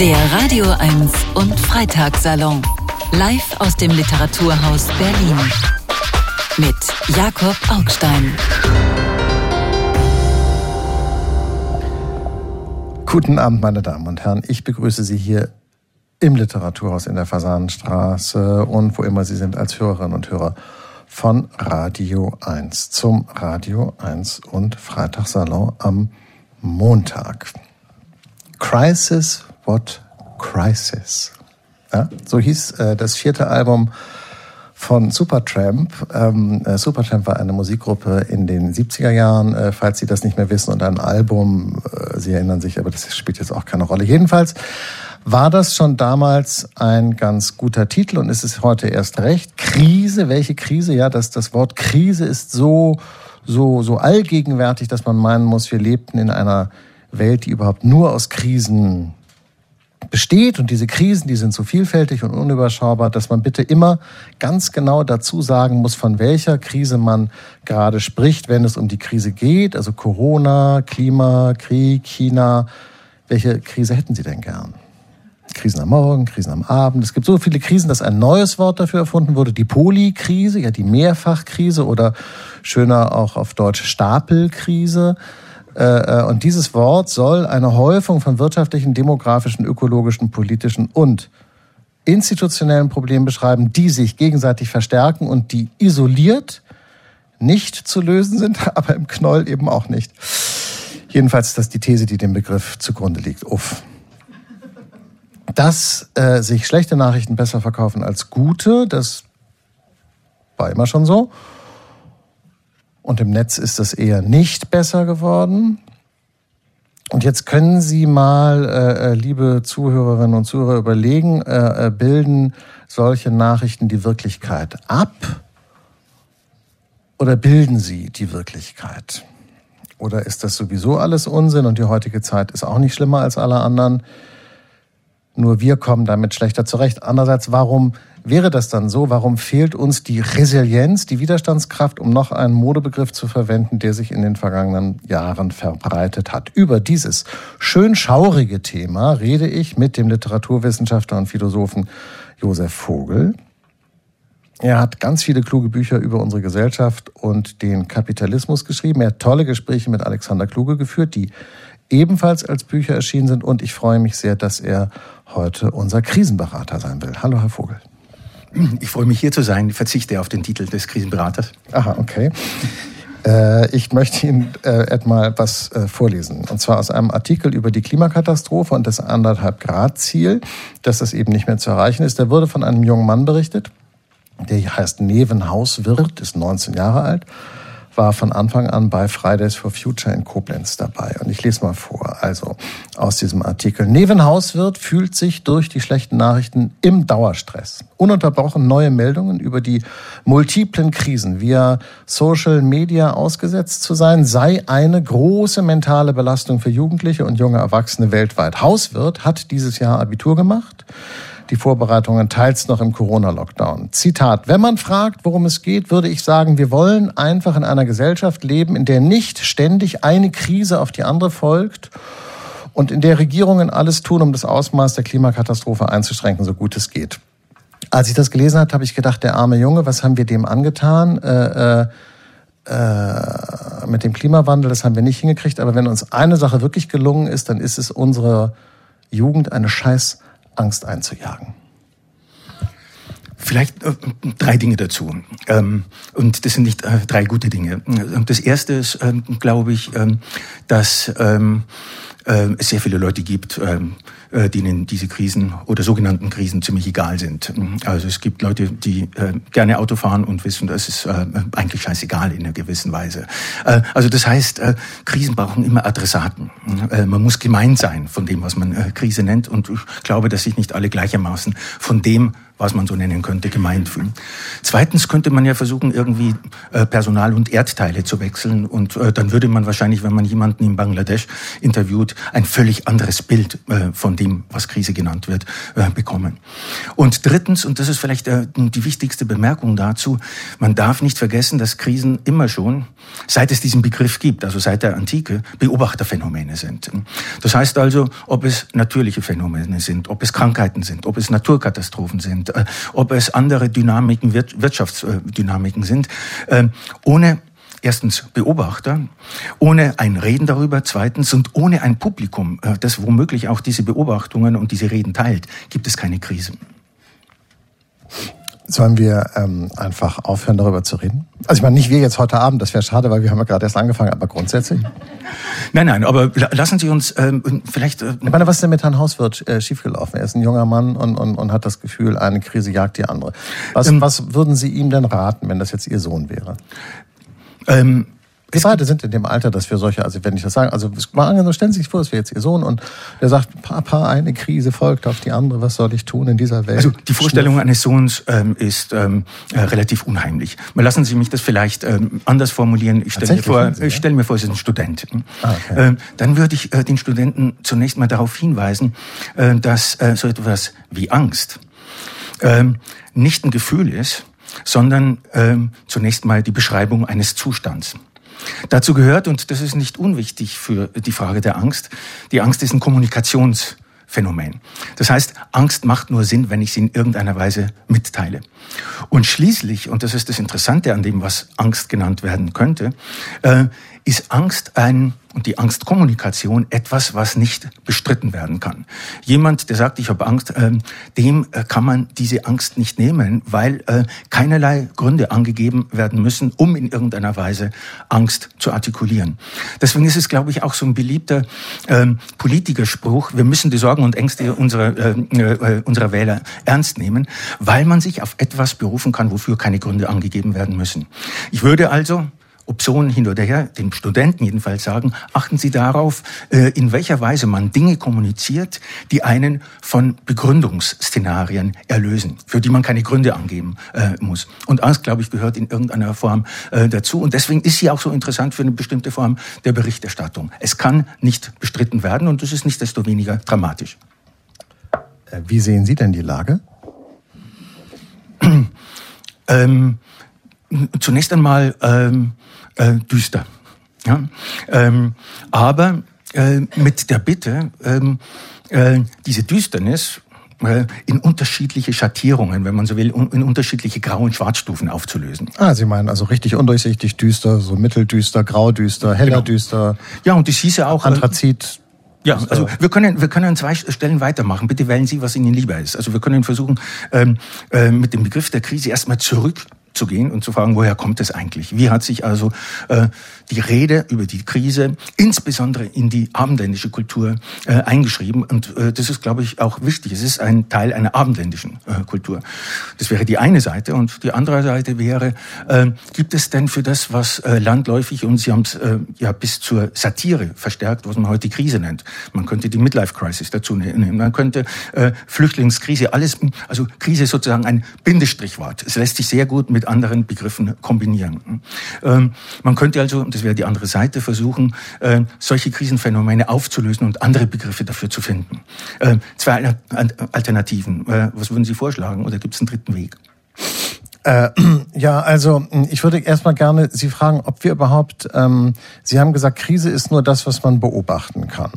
Der Radio 1 und Freitagssalon. Live aus dem Literaturhaus Berlin. Mit Jakob Augstein. Guten Abend, meine Damen und Herren. Ich begrüße Sie hier im Literaturhaus in der Fasanenstraße und wo immer Sie sind als Hörerinnen und Hörer von Radio 1 zum Radio 1 und Freitagssalon am Montag. Crisis, what crisis? Ja, so hieß äh, das vierte Album von Supertramp. Ähm, äh, Supertramp war eine Musikgruppe in den 70er Jahren, äh, falls Sie das nicht mehr wissen, und ein Album, äh, Sie erinnern sich, aber das spielt jetzt auch keine Rolle. Jedenfalls war das schon damals ein ganz guter Titel und ist es heute erst recht. Krise, welche Krise? Ja, das, das Wort Krise ist so, so, so allgegenwärtig, dass man meinen muss, wir lebten in einer Welt, die überhaupt nur aus Krisen besteht und diese Krisen, die sind so vielfältig und unüberschaubar, dass man bitte immer ganz genau dazu sagen muss, von welcher Krise man gerade spricht, wenn es um die Krise geht, also Corona, Klima, Krieg, China. Welche Krise hätten Sie denn gern? Krisen am Morgen, Krisen am Abend. Es gibt so viele Krisen, dass ein neues Wort dafür erfunden wurde. Die Polykrise, ja die Mehrfachkrise oder schöner auch auf Deutsch Stapelkrise. Äh, äh, und dieses Wort soll eine Häufung von wirtschaftlichen, demografischen, ökologischen, politischen und institutionellen Problemen beschreiben, die sich gegenseitig verstärken und die isoliert nicht zu lösen sind, aber im Knoll eben auch nicht. Jedenfalls ist das die These, die dem Begriff zugrunde liegt. Uff. Dass äh, sich schlechte Nachrichten besser verkaufen als gute, das war immer schon so. Und im Netz ist das eher nicht besser geworden. Und jetzt können Sie mal, äh, äh, liebe Zuhörerinnen und Zuhörer, überlegen, äh, äh, bilden solche Nachrichten die Wirklichkeit ab oder bilden sie die Wirklichkeit? Oder ist das sowieso alles Unsinn und die heutige Zeit ist auch nicht schlimmer als alle anderen? Nur wir kommen damit schlechter zurecht. Andererseits, warum Wäre das dann so, warum fehlt uns die Resilienz, die Widerstandskraft, um noch einen Modebegriff zu verwenden, der sich in den vergangenen Jahren verbreitet hat? Über dieses schön schaurige Thema rede ich mit dem Literaturwissenschaftler und Philosophen Josef Vogel. Er hat ganz viele kluge Bücher über unsere Gesellschaft und den Kapitalismus geschrieben. Er hat tolle Gespräche mit Alexander Kluge geführt, die ebenfalls als Bücher erschienen sind. Und ich freue mich sehr, dass er heute unser Krisenberater sein will. Hallo, Herr Vogel. Ich freue mich hier zu sein. Ich verzichte auf den Titel des Krisenberaters. Aha, okay. Äh, ich möchte Ihnen äh, mal was äh, vorlesen. Und zwar aus einem Artikel über die Klimakatastrophe und das anderthalb Grad Ziel, dass das eben nicht mehr zu erreichen ist. Der wurde von einem jungen Mann berichtet. Der heißt Neven Hauswirt, ist 19 Jahre alt war von Anfang an bei Fridays for Future in Koblenz dabei. Und ich lese mal vor. Also aus diesem Artikel. Nevenhauswirt fühlt sich durch die schlechten Nachrichten im Dauerstress. Ununterbrochen neue Meldungen über die multiplen Krisen via Social Media ausgesetzt zu sein, sei eine große mentale Belastung für Jugendliche und junge Erwachsene weltweit. Hauswirt hat dieses Jahr Abitur gemacht die Vorbereitungen teils noch im Corona-Lockdown. Zitat, wenn man fragt, worum es geht, würde ich sagen, wir wollen einfach in einer Gesellschaft leben, in der nicht ständig eine Krise auf die andere folgt und in der Regierungen alles tun, um das Ausmaß der Klimakatastrophe einzuschränken, so gut es geht. Als ich das gelesen habe, habe ich gedacht, der arme Junge, was haben wir dem angetan? Äh, äh, äh, mit dem Klimawandel, das haben wir nicht hingekriegt. Aber wenn uns eine Sache wirklich gelungen ist, dann ist es unsere Jugend eine scheiß Angst einzujagen? Vielleicht äh, drei Dinge dazu. Ähm, und das sind nicht äh, drei gute Dinge. Das erste ist, ähm, glaube ich, ähm, dass ähm, äh, es sehr viele Leute gibt, ähm, äh, denen diese Krisen oder sogenannten Krisen ziemlich egal sind. Also es gibt Leute, die äh, gerne Auto fahren und wissen, das ist eigentlich scheißegal in einer gewissen Weise. Äh, also das heißt, äh, Krisen brauchen immer Adressaten. Äh, man muss gemeint sein von dem, was man Krise nennt. Und ich glaube, dass sich nicht alle gleichermaßen von dem was man so nennen könnte, gemeint fühlen. Zweitens könnte man ja versuchen, irgendwie äh, Personal und Erdteile zu wechseln und äh, dann würde man wahrscheinlich, wenn man jemanden in Bangladesch interviewt, ein völlig anderes Bild äh, von dem, was Krise genannt wird, bekommen. Und drittens, und das ist vielleicht die wichtigste Bemerkung dazu, man darf nicht vergessen, dass Krisen immer schon, seit es diesen Begriff gibt, also seit der Antike, Beobachterphänomene sind. Das heißt also, ob es natürliche Phänomene sind, ob es Krankheiten sind, ob es Naturkatastrophen sind, äh, ob es andere Dynamiken, Wirtschaftsdynamiken sind, äh, ohne erstens Beobachter, ohne ein Reden darüber, zweitens und ohne ein Publikum, äh, das womöglich auch diese Beobachtungen und diese Reden teilt, gibt es keine Krise. Sollen wir ähm, einfach aufhören, darüber zu reden? Also ich meine, nicht wir jetzt heute Abend, das wäre schade, weil wir haben ja gerade erst angefangen, aber grundsätzlich. Nein, nein, aber lassen Sie uns ähm, vielleicht... Äh, ich meine, was ist denn mit Herrn Hauswirt äh, schiefgelaufen? Er ist ein junger Mann und, und, und hat das Gefühl, eine Krise jagt die andere. Was, ähm, was würden Sie ihm denn raten, wenn das jetzt Ihr Sohn wäre? Ähm, wir beide sind in dem Alter, dass wir solche, also wenn ich das sage, also mal angenommen, stellen Sie sich vor, es wäre jetzt Ihr Sohn und der sagt, Papa, eine Krise folgt auf die andere, was soll ich tun in dieser Welt? Also die Vorstellung Schnuff. eines Sohns ähm, ist ähm, äh, relativ unheimlich. Mal lassen Sie mich das vielleicht ähm, anders formulieren. Ich stelle mir vor, Sie, ja? ich stelle mir vor, es ist ein Student. Ah, okay. ähm, dann würde ich äh, den Studenten zunächst mal darauf hinweisen, äh, dass äh, so etwas wie Angst ähm, nicht ein Gefühl ist, sondern ähm, zunächst mal die Beschreibung eines Zustands. Dazu gehört, und das ist nicht unwichtig für die Frage der Angst, die Angst ist ein Kommunikationsphänomen. Das heißt, Angst macht nur Sinn, wenn ich sie in irgendeiner Weise mitteile. Und schließlich, und das ist das Interessante an dem, was Angst genannt werden könnte, äh, ist Angst ein und die Angstkommunikation etwas, was nicht bestritten werden kann. Jemand, der sagt, ich habe Angst, äh, dem äh, kann man diese Angst nicht nehmen, weil äh, keinerlei Gründe angegeben werden müssen, um in irgendeiner Weise Angst zu artikulieren. Deswegen ist es, glaube ich, auch so ein beliebter ähm, Politikerspruch, wir müssen die Sorgen und Ängste unserer, äh, äh, unserer Wähler ernst nehmen, weil man sich auf etwas berufen kann, wofür keine Gründe angegeben werden müssen. Ich würde also Optionen hin oder her, den Studenten jedenfalls sagen, achten Sie darauf, äh, in welcher Weise man Dinge kommuniziert, die einen von Begründungsszenarien erlösen, für die man keine Gründe angeben äh, muss. Und Angst, glaube ich, gehört in irgendeiner Form äh, dazu. Und deswegen ist sie auch so interessant für eine bestimmte Form der Berichterstattung. Es kann nicht bestritten werden und es ist nicht desto weniger dramatisch. Wie sehen Sie denn die Lage? ähm, zunächst einmal ähm, äh, düster. Ja? Ähm, aber äh, mit der Bitte, ähm, äh, diese Düsternis äh, in unterschiedliche Schattierungen, wenn man so will, in unterschiedliche Grau- und Schwarzstufen aufzulösen. Ah, Sie meinen also richtig undurchsichtig düster, so mitteldüster, graudüster, heller genau. düster. Ja, und das hieß ja auch... Äh, Anthrazit. Ja, also wir können, wir können an zwei Stellen weitermachen. Bitte wählen Sie, was Ihnen lieber ist. Also wir können versuchen, ähm, äh, mit dem Begriff der Krise erstmal zurück zu gehen und zu fragen, woher kommt es eigentlich? Wie hat sich also äh, die Rede über die Krise insbesondere in die abendländische Kultur äh, eingeschrieben? Und äh, das ist, glaube ich, auch wichtig. Es ist ein Teil einer abendländischen äh, Kultur. Das wäre die eine Seite. Und die andere Seite wäre, äh, gibt es denn für das, was äh, landläufig, und Sie haben es äh, ja bis zur Satire verstärkt, was man heute Krise nennt. Man könnte die Midlife Crisis dazu nehmen. Man könnte Flüchtlingskrise, alles, also Krise ist sozusagen ein Bindestrichwort. Es lässt sich sehr gut mit anderen Begriffen kombinieren. Ähm, man könnte also, das wäre die andere Seite, versuchen, äh, solche Krisenphänomene aufzulösen und andere Begriffe dafür zu finden. Äh, zwei Alternativen. Äh, was würden Sie vorschlagen oder gibt es einen dritten Weg? Äh, ja, also ich würde erstmal gerne Sie fragen, ob wir überhaupt, ähm, Sie haben gesagt, Krise ist nur das, was man beobachten kann.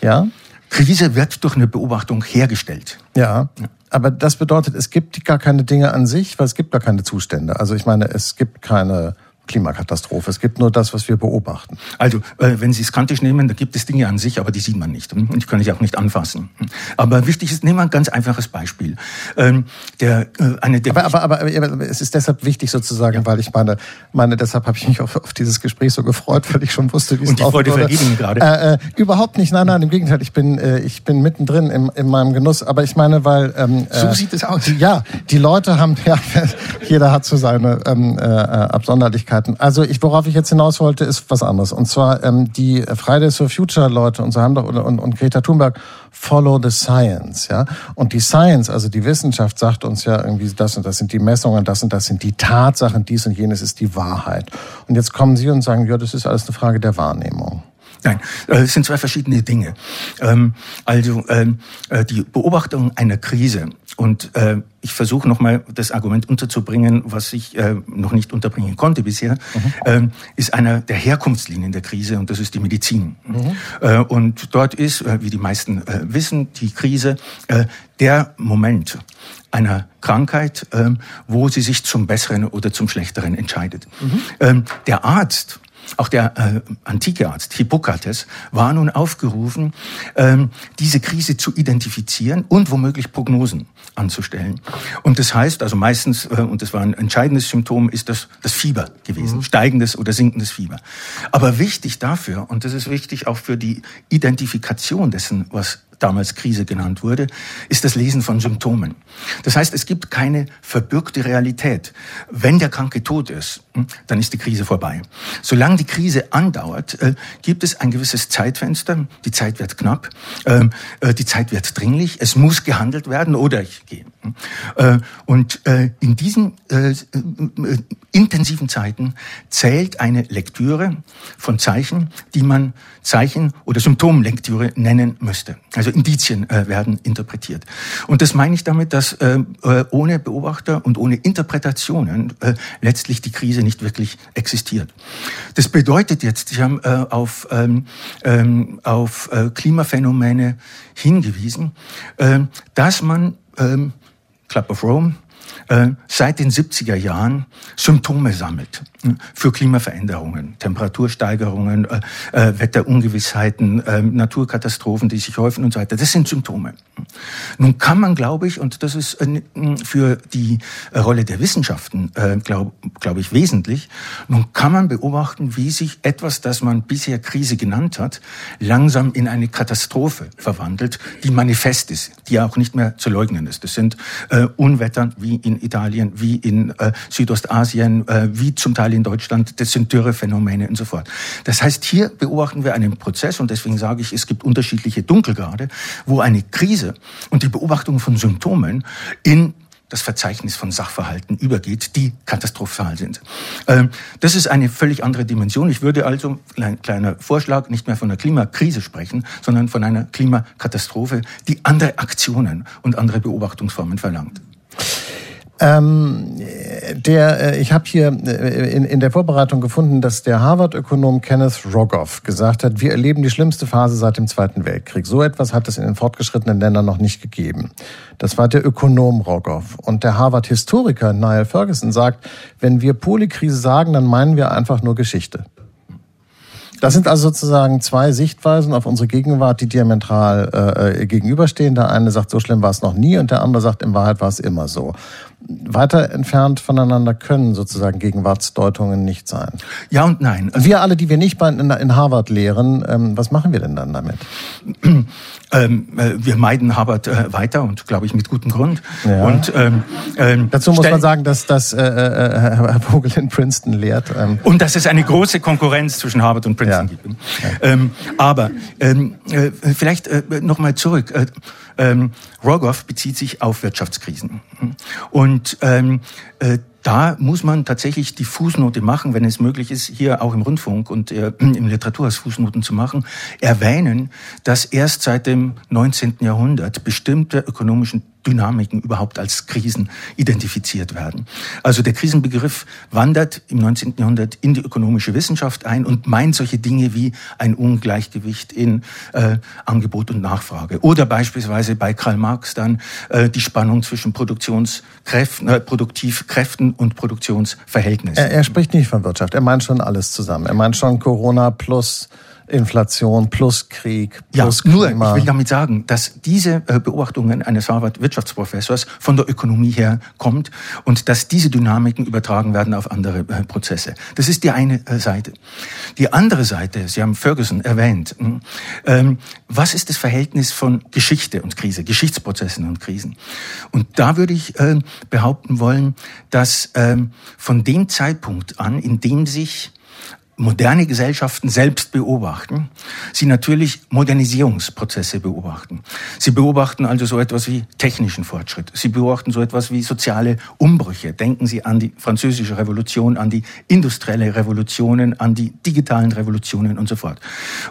Ja? Krise wird durch eine Beobachtung hergestellt. Ja. Aber das bedeutet, es gibt gar keine Dinge an sich, weil es gibt gar keine Zustände. Also ich meine, es gibt keine Klimakatastrophe. Es gibt nur das, was wir beobachten. Also, äh, wenn Sie es kantisch nehmen, da gibt es Dinge an sich, aber die sieht man nicht. Hm? Und die können Sie auch nicht anfassen. Hm? Aber wichtig ist, nehmen wir ein ganz einfaches Beispiel. Ähm, der, äh, eine der aber, aber, aber, aber, es ist deshalb wichtig sozusagen, ja. weil ich meine, meine deshalb habe ich mich auf, auf, dieses Gespräch so gefreut, weil ich schon wusste, wie es Und die Freude vergeben gerade. Äh, äh, überhaupt nicht, nein, nein, im Gegenteil. Ich bin, ich bin mittendrin in, in meinem Genuss. Aber ich meine, weil... Ähm, so sieht es aus. Ja, die Leute haben, ja, jeder hat so seine ähm, äh, Absonderlichkeit Schwierigkeiten. Also ich, worauf ich jetzt hinaus wollte, ist was anderes. Und zwar ähm, die Fridays for Future Leute und so haben doch und, und, und Greta Thunberg follow the science, ja. Und die Science, also die Wissenschaft, sagt uns ja irgendwie, das und das sind die Messungen, das und das sind die Tatsachen, dies und jenes ist die Wahrheit. Und jetzt kommen Sie und sagen, ja, das ist alles eine Frage der Wahrnehmung. Nein, äh, es sind zwei verschiedene Dinge. Ähm, also ähm, äh, die Beobachtung einer Krise und äh, ich versuche nochmal das Argument unterzubringen, was ich noch nicht unterbringen konnte bisher, mhm. Ähm, ist einer der Herkunftslinien der Krise und das ist die Medizin. Mhm. Und dort ist, wie die meisten wissen, die Krise der Moment einer Krankheit, wo sie sich zum Besseren oder zum Schlechteren entscheidet. Mhm. Der Arzt auch der äh, antike Arzt Hippokrates war nun aufgerufen, ähm, diese Krise zu identifizieren und womöglich Prognosen anzustellen. Und das heißt, also meistens, äh, und das war ein entscheidendes Symptom, ist das das Fieber gewesen, mhm. steigendes oder sinkendes Fieber. Aber wichtig dafür, und das ist wichtig auch für die Identifikation dessen, was damals Krise genannt wurde, ist das Lesen von Symptomen. Das heißt, es gibt keine verbürgte Realität. Wenn der Kranke tot ist, hm, dann ist die Krise vorbei. Solange die Krise andauert, äh, gibt es ein gewisses Zeitfenster. Die Zeit wird knapp, ähm, äh, die Zeit wird dringlich, es muss gehandelt werden oder ich gehe. Äh, und in diesen intensiven Zeiten zählt eine Lektüre von Zeichen, die man Zeichen- oder Symptomlektüre nennen müsste. Also Indizien äh, werden interpretiert. Und das meine ich damit, dass äh, äh, ohne Beobachter und ohne Interpretationen äh, letztlich die Krise nicht wirklich existiert. Das bedeutet jetzt, Sie haben äh, auf, ähm, ähm, auf äh, Klimaphänomene hingewiesen, äh, dass man ähm, Club of Rome, äh, seit den 70er Jahren Symptome sammelt für Klimaveränderungen, Temperatursteigerungen, äh, äh, Wetterungewissheiten, Naturkatastrophen, die sich häufen und so weiter. Das sind Symptome. Nun kann man, glaube ich, und das ist für die Rolle der Wissenschaften, glaube glaub ich, wesentlich, nun kann man beobachten, wie sich etwas, das man bisher Krise genannt hat, langsam in eine Katastrophe verwandelt, die manifest ist, die auch nicht mehr zu leugnen ist. Das sind Unwetter wie in Italien, wie in äh, Südostasien, äh, wie zum Teil in Deutschland. Das sind Dürrephänomene und so fort. Das heißt, hier beobachten wir einen Prozess und deswegen sage ich, es gibt unterschiedliche Dunkelgrade, wo eine Krise und die Beobachtung von Symptomen in das Verzeichnis von Sachverhalten übergeht, die katastrophal sind. Ähm, das ist eine völlig andere Dimension. Ich würde also, ein kleiner Vorschlag, nicht mehr von einer Klimakrise sprechen, sondern von einer Klimakatastrophe, die andere Aktionen und andere Beobachtungsformen verlangt. Ähm, der, äh, ich habe hier äh, in, in der Vorbereitung gefunden, dass der Harvard-Ökonom Kenneth Rogoff gesagt hat, wir erleben die schlimmste Phase seit dem Zweiten Weltkrieg. So etwas hat es in den fortgeschrittenen Ländern noch nicht gegeben. Das war der Ökonom Rogoff. Und der Harvard-Historiker Niall Ferguson sagt, wenn wir Polykrise sagen, dann meinen wir einfach nur Geschichte. Das sind also sozusagen zwei Sichtweisen auf unsere Gegenwart, die diametral äh, äh gegenüberstehen. Der eine sagt, so schlimm war es noch nie und der andere sagt, in Wahrheit war es immer so weiter entfernt voneinander können sozusagen Gegenwartsdeutungen nicht sein. Ja und nein. Also wir alle, die wir nicht in, Harvard lehren, ähm, was machen wir denn dann damit? Ähm, äh, wir meiden Harvard äh, weiter und glaube ich mit gutem Grund. Ja. Und ähm, ähm, dazu muss man sagen, dass das äh, äh, Herr Vogel in Princeton lehrt. Ähm. Und dass es eine große Konkurrenz zwischen Harvard und Princeton ja. gibt. Ja. Aber äh, vielleicht äh, noch mal zurück. Äh, ähm, Rogoff bezieht sich auf Wirtschaftskrisen. Und ähm, äh, da muss man tatsächlich die Fußnote machen, wenn es möglich ist, hier auch im Rundfunk und äh, im Literaturhaus Fußnoten zu machen, erwähnen, dass erst seit dem 19. Jahrhundert bestimmte ökonomischen Dynamiken überhaupt als Krisen identifiziert werden. Also der Krisenbegriff wandert im 19. Jahrhundert in die ökonomische Wissenschaft ein und meint solche Dinge wie ein Ungleichgewicht in äh, Angebot und Nachfrage. Oder beispielsweise bei Karl Marx dann äh, die Spannung zwischen Produktionskräften, äh, Produktivkräften und Produktionsverhältnissen. Er, er spricht nicht von Wirtschaft, er meint schon alles zusammen. Er meint schon Corona plus Inflation plus Krieg plus ja, Klima. Nur, ich will damit sagen, dass diese äh, Beobachtungen eines Harvard-Wirtschaftsprofessors von der Ökonomie her kommt und dass diese Dynamiken übertragen werden auf andere äh, Prozesse. Das ist die eine äh, Seite. Die andere Seite, Sie haben Ferguson erwähnt. Hm, ähm, was ist das Verhältnis von Geschichte und Krise, Geschichtsprozessen und Krisen? Und da würde ich behaupten wollen, dass ähm, von dem Zeitpunkt an, in dem sich moderne Gesellschaften selbst beobachten, sie natürlich Modernisierungsprozesse beobachten. Sie beobachten also so etwas wie technischen Fortschritt. Sie beobachten so etwas wie soziale Umbrüche. Denken Sie an die französische Revolution, an die industrielle Revolutionen, an die digitalen Revolutionen und so fort.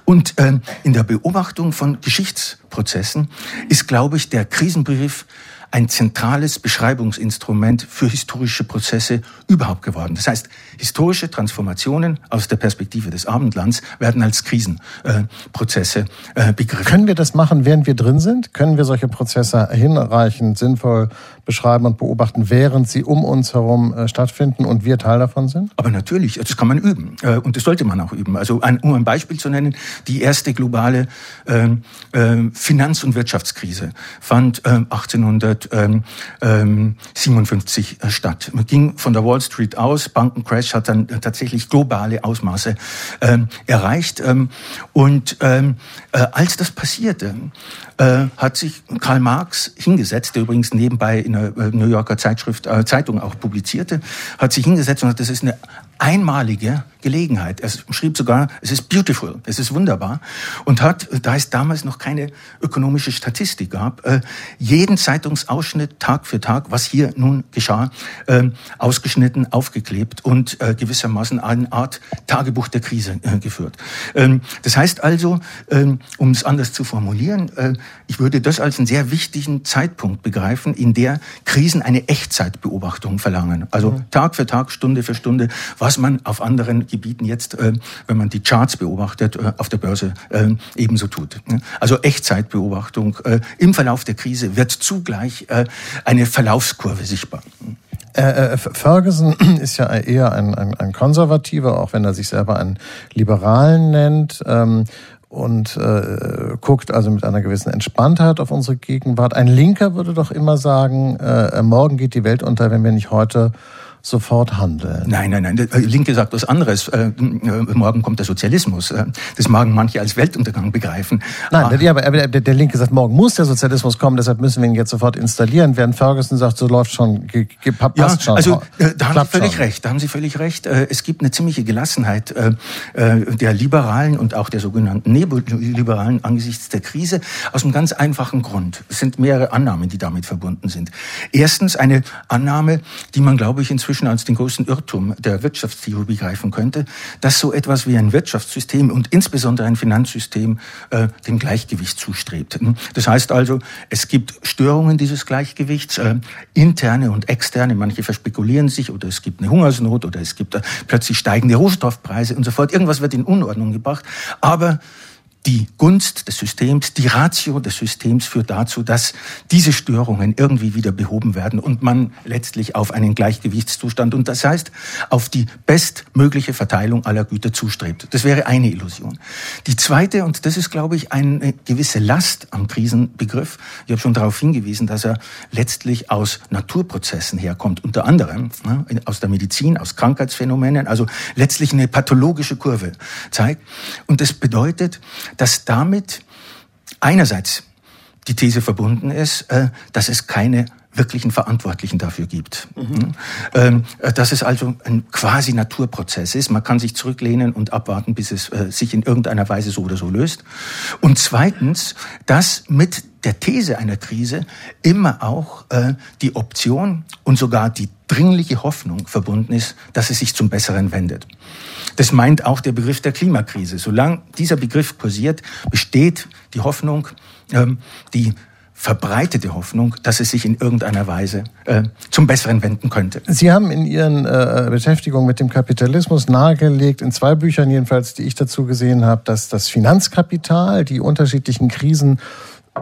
Und ähm, in der Beobachtung von Geschichtsprozessen ist, glaube ich, der Krisenbegriff ein zentrales Beschreibungsinstrument für historische Prozesse überhaupt geworden. Das heißt, historische Transformationen aus der Perspektive des Abendlands werden als Krisenprozesse äh, äh, begriffen. Können wir das machen, während wir drin sind? Können wir solche Prozesse hinreichend sinnvoll beschreiben und beobachten, während sie um uns herum äh, stattfinden und wir Teil davon sind? Aber natürlich, das kann man üben äh, und das sollte man auch üben. Also ein, um ein Beispiel zu nennen, die erste globale äh, äh, Finanz- und Wirtschaftskrise fand 1800 1957 ähm, ähm, äh, statt. Man ging von der Wall Street aus, Bankencrash hat dann äh, tatsächlich globale Ausmaße ähm, erreicht. Und äh, als das passierte, hat sich Karl Marx hingesetzt, der übrigens nebenbei in der New Yorker Zeitschrift, Zeitung auch publizierte, hat sich hingesetzt und hat, das ist eine einmalige Gelegenheit. Er schrieb sogar, es ist beautiful, es ist wunderbar und hat, da es damals noch keine ökonomische Statistik gab, äh, jeden Zeitungsausschnitt Tag für Tag, was hier nun geschah, äh, ausgeschnitten, aufgeklebt und äh, gewissermaßen eine Art Tagebuch der Krise geführt. Ähm, das heißt also, ähm, um es anders zu formulieren, ich würde das als einen sehr wichtigen Zeitpunkt begreifen, in der Krisen eine Echtzeitbeobachtung verlangen. Also mhm. Tag für Tag, Stunde für Stunde, was man auf anderen Gebieten jetzt, äh, wenn man die Charts beobachtet, äh, auf der Börse äh, ebenso tut. Also Echtzeitbeobachtung im Verlauf der Krise wird zugleich eine Verlaufskurve sichtbar. Ferguson ist ja eher ein, ein, ein Konservativer, auch wenn er sich selber einen Liberalen nennt. Ähm, und äh, guckt also mit einer gewissen Entspanntheit auf unsere Gegenwart. Ein Linker würde doch immer sagen, morgen geht die Welt unter, wenn wir nicht heute sofort handeln. Nein, nein, nein. Der Linke sagt was anderes. Äh, morgen kommt der Sozialismus. Äh, das magen manche als Weltuntergang begreifen. Nein, ah. aber, aber der, Linke sagt, morgen muss der Sozialismus kommen, deshalb müssen wir ihn jetzt sofort installieren. Während Ferguson sagt, so läuft schon, passt ja, schon. Also äh, da haben Sie völlig schon. recht. Da haben Sie völlig recht. Es gibt eine ziemliche Gelassenheit der Liberalen und auch der sogenannten Neoliberalen angesichts der Krise aus einem ganz einfachen Grund. Es sind mehrere Annahmen, die damit verbunden sind. Erstens eine Annahme, die man, glaube ich, inzwischen inzwischen als den größten Irrtum der Wirtschaftstheorie begreifen könnte, dass so etwas wie ein Wirtschaftssystem und insbesondere ein Finanzsystem äh, dem Gleichgewicht zustrebt. Das heißt also, es gibt Störungen dieses Gleichgewichts, äh, interne und externe, manche verspekulieren sich oder es gibt eine Hungersnot oder es gibt äh, plötzlich steigende Rohstoffpreise und so fort. Irgendwas wird in Unordnung gebracht, aber die Gunst des Systems, die Ratio des Systems führt dazu, dass diese Störungen irgendwie wieder behoben werden und man letztlich auf einen Gleichgewichtszustand und das heißt auf die bestmögliche Verteilung aller Güter zustrebt. Das wäre eine Illusion. Die zweite, und das ist, glaube ich, eine gewisse Last am Krisenbegriff, ich habe schon darauf hingewiesen, dass er letztlich aus Naturprozessen herkommt, unter anderem ne, aus der Medizin, aus Krankheitsphänomenen, also letztlich eine pathologische Kurve zeigt. Und das bedeutet, dass damit einerseits die These verbunden ist, äh, dass es keine wirklichen Verantwortlichen dafür gibt. Mhm. Ähm, äh, dass es also ein quasi Naturprozess ist. Man kann sich zurücklehnen und abwarten, bis es äh, sich in irgendeiner Weise so oder so löst. Und zweitens, dass mit der These einer Krise immer auch die Option und sogar die dringliche Hoffnung verbunden ist, dass es sich zum Besseren wendet. Das meint auch der Begriff der Klimakrise. Solange dieser Begriff kursiert, besteht die Hoffnung, ähm, die verbreitete Hoffnung, dass es sich in irgendeiner Weise äh, zum Besseren wenden könnte. Sie haben in Ihren äh, Beschäftigungen mit dem Kapitalismus nahegelegt, in zwei Büchern jedenfalls, die ich dazu gesehen habe, dass das Finanzkapital die unterschiedlichen Krisen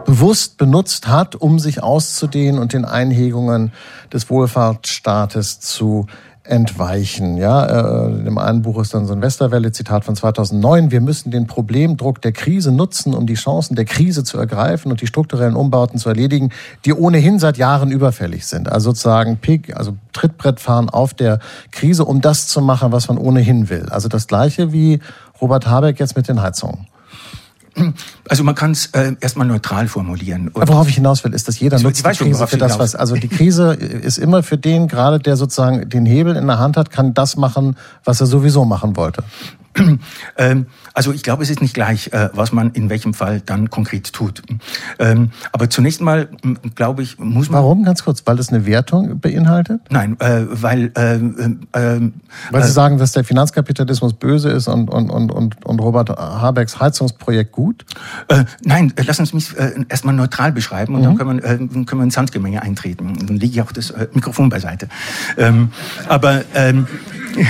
bewusst benutzt hat, um sich auszudehnen und den Einhegungen des Wohlfahrtsstaates zu entweichen. Ja, äh, im einen Buch ist dann so ein Westerwelle-Zitat von 2009. Wir müssen den Problemdruck der Krise nutzen, um die Chancen der Krise zu ergreifen und die strukturellen Umbauten zu erledigen, die ohnehin seit Jahren überfällig sind. Also sozusagen Pig, also Trittbrettfahren auf der Krise, um das zu machen, was man ohnehin will. Also das Gleiche wie Robert Habeck jetzt mit den Heizungen. Also man kann es äh, erstmal neutral formulieren. Und worauf ich hinaus will, ist, dass jeder nutzt die Krise für das, was. Also die Krise ist immer für den gerade, der sozusagen den Hebel in der Hand hat, kann das machen, was er sowieso machen wollte. Ähm, also ich glaube, es ist nicht gleich, äh, was man in welchem Fall dann konkret tut. Ähm, aber zunächst mal, glaube ich, muss man... Warum, ganz kurz? Weil das eine Wertung beinhaltet? Nein, äh, weil... Äh, äh, weil Sie äh, sagen, dass der Finanzkapitalismus böse ist und, und, und, und, und Robert Habecks Heizungsprojekt gut? Äh, nein, lassen Sie mich erstmal neutral beschreiben und mhm. dann können wir, können wir in Sandgemenge eintreten. Dann lege ich auch das Mikrofon beiseite. Ähm, aber... Ähm, Äh,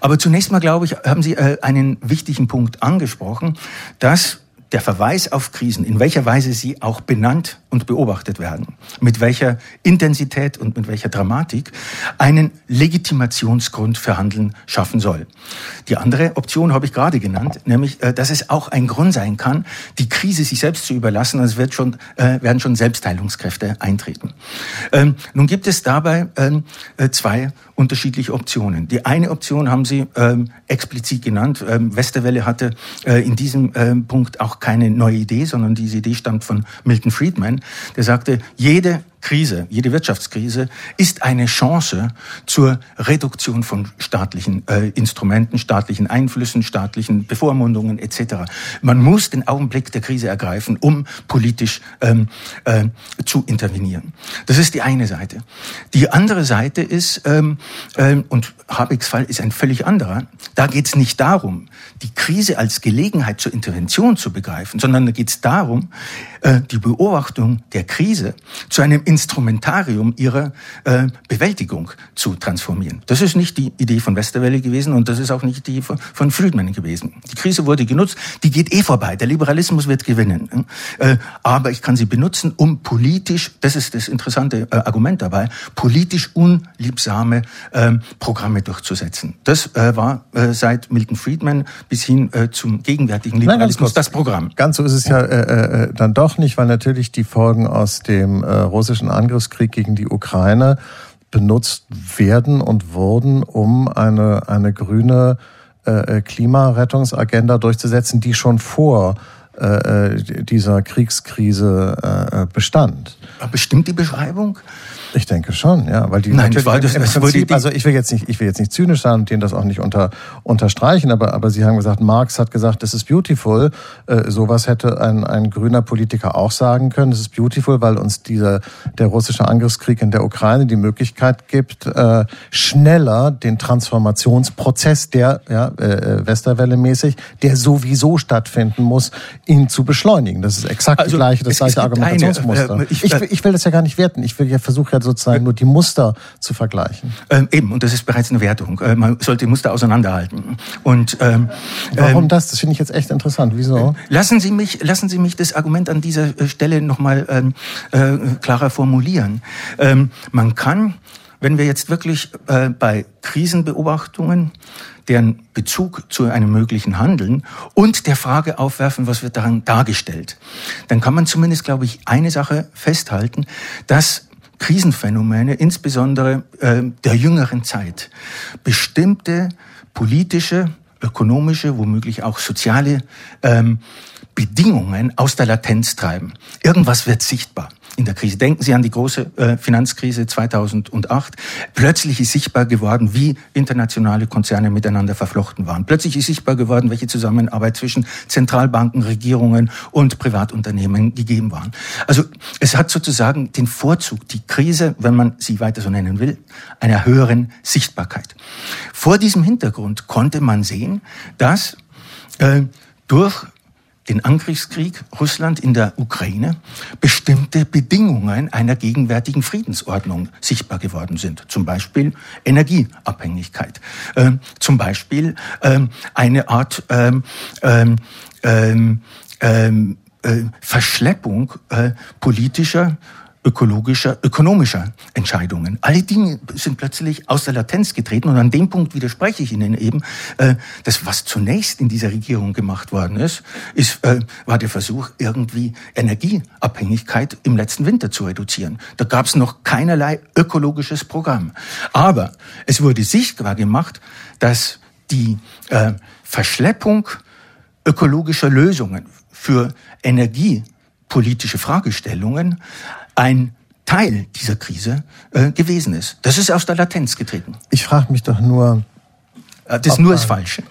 aber zunächst mal, glaube ich, haben Sie äh, einen wichtigen Punkt angesprochen, dass der Verweis auf Krisen, in welcher Weise sie auch benannt und beobachtet werden, mit welcher Intensität und mit welcher Dramatik, einen Legitimationsgrund für Handeln schaffen soll. Die andere Option habe ich gerade genannt, nämlich, äh, dass es auch ein Grund sein kann, die Krise sich selbst zu überlassen, es wird schon, werden schon Selbstheilungskräfte eintreten. Ähm, nun gibt es dabei ähm, zwei unterschiedliche Optionen. Die eine Option haben Sie ähm, explizit genannt. Westerwelle hatte äh, in diesem Punkt auch keine neue Idee, sondern diese Idee stammt von Milton Friedman, der sagte, jede Krise, jede Wirtschaftskrise ist eine Chance zur Reduktion von staatlichen äh, Instrumenten, staatlichen Einflüssen, staatlichen Bevormundungen etc. Man muss den Augenblick der Krise ergreifen, um politisch ähm, äh, zu intervenieren. Das ist die eine Seite. Die andere Seite ist, ähm, ähm, und Habecks Fall ist ein völlig anderer, da geht es nicht darum, die Krise als Gelegenheit zur Intervention zu begreifen, sondern da geht es darum, äh, die Beobachtung der Krise zu einem Instrumentarium ihrer äh, Bewältigung zu transformieren. Das ist nicht die Idee von Westerwelle gewesen und das ist auch nicht die von, von Friedman gewesen. Die Krise wurde genutzt, die geht eh vorbei. Der Liberalismus wird gewinnen. Äh, aber ich kann sie benutzen, um politisch, das ist das interessante äh, Argument dabei, politisch unliebsame äh, Programme durchzusetzen. Das äh, war äh, seit Milton Friedman bis hin äh, zum gegenwärtigen Liberalismus Nein, das Programm. Ganz so ist es ja dann doch nicht, weil natürlich die Folgen aus dem äh, russischen Angriffskrieg gegen die Ukraine benutzt werden und wurden, um eine, eine grüne äh, Klimarettungsagenda durchzusetzen, die schon vor äh, dieser Kriegskrise äh, bestand. Bestimmt die Beschreibung? Ich denke schon, ja, weil die Nein, natürlich war das, im Prinzip, also ich will jetzt nicht, ich will jetzt nicht zynisch sein und denen das auch nicht unter, unterstreichen, aber, aber Sie haben gesagt, Marx hat gesagt, das ist beautiful. Äh, sowas hätte ein, ein grüner Politiker auch sagen können. Das ist beautiful, weil uns dieser, der russische Angriffskrieg in der Ukraine die Möglichkeit gibt, äh, schneller den Transformationsprozess, der, ja, äh, äh Westerwelle mäßig, der sowieso stattfinden muss, ihn zu beschleunigen. Das ist exakt also, gleiche, das gleiche Argumentationsmuster. Eine, äh, ich, ich, ich will das ja gar nicht werten. Ich will ja versuchen ja sozusagen nur die Muster zu vergleichen. Ähm, eben, und das ist bereits eine Wertung. Äh, man sollte die Muster auseinanderhalten. Und, ähm, Warum ähm, das? Das finde ich jetzt echt interessant. Wieso? Lassen Sie mich, lassen Sie mich das Argument an dieser äh, Stelle nochmal ähm, äh, klarer formulieren. Ähm, man kann, wenn wir jetzt wirklich äh, bei Krisenbeobachtungen deren Bezug zu einem möglichen Handeln und der Frage aufwerfen, was wird daran dargestellt. Dann kann man zumindest, glaube ich, eine Sache festhalten, dass Krisenphänomene, insbesondere äh, der jüngeren Zeit, bestimmte politische, ökonomische, womöglich auch soziale ähm, Bedingungen aus der Latenz treiben. Irgendwas wird sichtbar in der Krise. Denken Sie an die große äh, Finanzkrise 2008. Plötzlich ist sichtbar geworden, wie internationale Konzerne miteinander verflochten waren. Plötzlich ist sichtbar geworden, welche Zusammenarbeit zwischen Zentralbanken, Regierungen und Privatunternehmen gegeben waren. Also es hat sozusagen den Vorzug, die Krise, wenn man sie weiter so nennen will, einer höheren Sichtbarkeit. Vor diesem Hintergrund konnte man sehen, dass äh, durch den Angriffskrieg Russland in der Ukraine bestimmte Bedingungen einer gegenwärtigen Friedensordnung sichtbar geworden sind. Zum Beispiel Energieabhängigkeit, äh, zum Beispiel äh, eine Art ähm, ähm, ähm, äh, Verschleppung äh, politischer ökologischer, ökonomischer Entscheidungen. Alle Dinge sind plötzlich aus der Latenz getreten und an dem Punkt widerspreche ich Ihnen eben, äh, dass was zunächst in dieser Regierung gemacht worden ist, ist äh, war der Versuch, irgendwie Energieabhängigkeit im letzten Winter zu reduzieren. Da gab es noch keinerlei ökologisches Programm. Aber es wurde sichtbar gemacht, dass die äh, Verschleppung ökologischer Lösungen für energiepolitische Fragestellungen ein Teil dieser Krise äh, gewesen ist. Das ist aus der Latenz getreten. Ich frage mich doch nur. Äh, das nur ist falsch.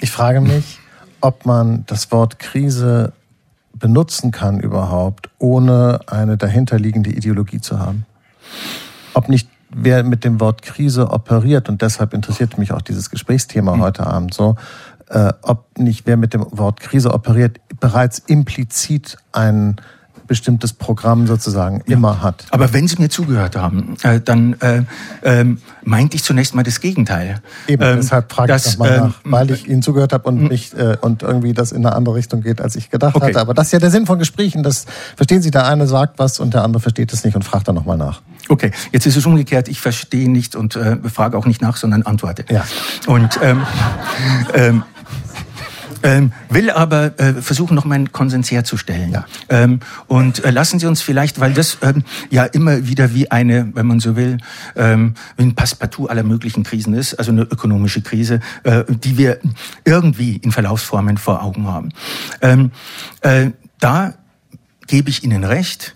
Ich frage mich, ob man das Wort Krise benutzen kann überhaupt, ohne eine dahinterliegende Ideologie zu haben. Ob nicht wer mit dem Wort Krise operiert, und deshalb interessiert mich auch dieses Gesprächsthema mhm. heute Abend so, äh, ob nicht wer mit dem Wort Krise operiert, bereits implizit ein bestimmtes Programm sozusagen ja. immer hat. Aber wenn Sie mir zugehört haben, äh, dann äh, äh, meinte ich zunächst mal das Gegenteil. Eben, ähm, deshalb frage ich nochmal nach, ähm, weil ich Ihnen zugehört habe und mich äh, und irgendwie das in eine andere Richtung geht, als ich gedacht okay. hatte. Aber das ist ja der Sinn von Gesprächen. Das verstehen Sie, der eine sagt was und der andere versteht es nicht und fragt dann nochmal nach. Okay, jetzt ist es umgekehrt. Ich verstehe nicht und äh, frage auch nicht nach, sondern antworte. Ja. Und ähm, ähm, ähm, will aber äh, versuchen, noch meinen Konsens herzustellen. Ja. Ähm, und äh, lassen Sie uns vielleicht, weil das ähm, ja immer wieder wie eine, wenn man so will, ähm, ein Passepartout aller möglichen Krisen ist, also eine ökonomische Krise, äh, die wir irgendwie in Verlaufsformen vor Augen haben. Ähm, äh, da gebe ich Ihnen recht.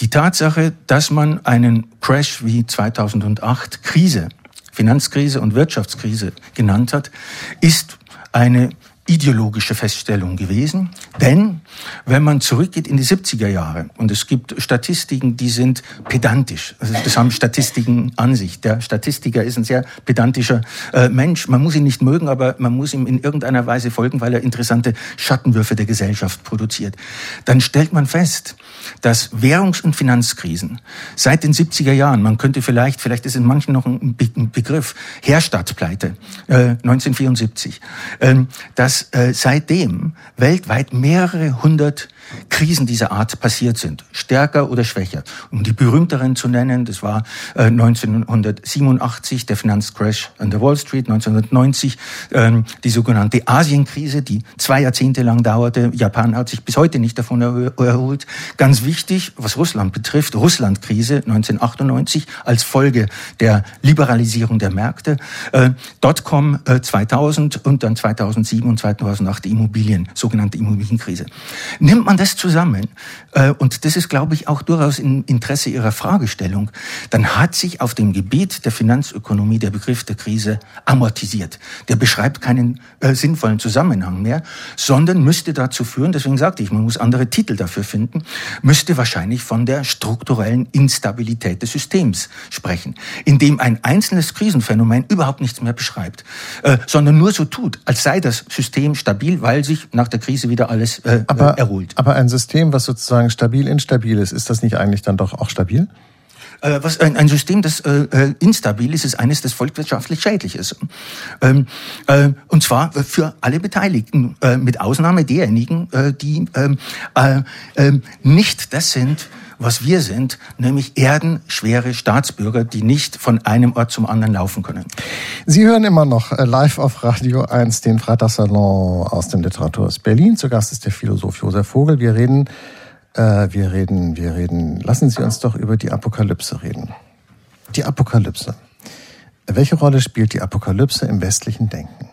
Die Tatsache, dass man einen Crash wie 2008 Krise, Finanzkrise und Wirtschaftskrise genannt hat, ist eine ideologische Feststellung gewesen. Denn wenn man zurückgeht in die 70er Jahre, und es gibt Statistiken, die sind pedantisch, also das haben Statistiken an sich. Der Statistiker ist ein sehr pedantischer äh, Mensch. Man muss ihn nicht mögen, aber man muss ihm in irgendeiner Weise folgen, weil er interessante Schattenwürfe der Gesellschaft produziert. Dann stellt man fest, dass Währungs- und Finanzkrisen seit den 70er Jahren, man könnte vielleicht, vielleicht ist in manchen noch ein, Begriff, Herstadtpleite äh, 1974, äh, dass äh, seitdem weltweit mehrere hundert Krisen dieser Art passiert sind, stärker oder schwächer. Um die berühmteren zu nennen, das war äh, 1987 der Finanzcrash an der Wall Street, 1990 ähm, die sogenannte Asienkrise, die zwei Jahrzehnte lang dauerte. Japan hat sich bis heute nicht davon erholt. Ganz wichtig, was Russland betrifft, Russlandkrise 1998 als Folge der Liberalisierung der Märkte, äh, Dotcom äh, 2000 und dann 2007 und 2008 die Immobilien, sogenannte Immobilienkrise. Nimmt man das zusammen, äh, und das ist, glaube ich, auch durchaus im Interesse Ihrer Fragestellung, dann hat sich auf dem Gebiet der Finanzökonomie der Begriff der Krise amortisiert. Der beschreibt keinen äh, sinnvollen Zusammenhang mehr, sondern müsste dazu führen, deswegen sagte ich, man muss andere Titel dafür finden, müsste wahrscheinlich von der strukturellen Instabilität des Systems sprechen, indem ein einzelnes Krisenphänomen überhaupt nichts mehr beschreibt, äh, sondern nur so tut, als sei das System stabil, weil sich nach der Krise wieder alles äh, aber, erholt. Aber ein System, was sozusagen stabil instabil ist, ist das nicht eigentlich dann doch auch stabil? Äh, was ein, System, das äh, äh, instabil ist, ist eines, das volkswirtschaftlich schädlich ist. Ähm, äh, und zwar für alle Beteiligten, mit Ausnahme derjenigen, die ähm, äh, äh, nicht das sind, was wir sind, nämlich erdenschwere Staatsbürger, die nicht von einem Ort zum anderen laufen können. Sie hören immer noch äh, live auf Radio 1 den Freitagssalon aus dem Literaturhaus Berlin. Zu Gast ist der Philosoph Josef Vogel. Wir reden, äh, wir reden, wir reden. Lassen Sie uns doch über die Apokalypse reden. Die Apokalypse. Welche Rolle spielt die Apokalypse im westlichen Denken?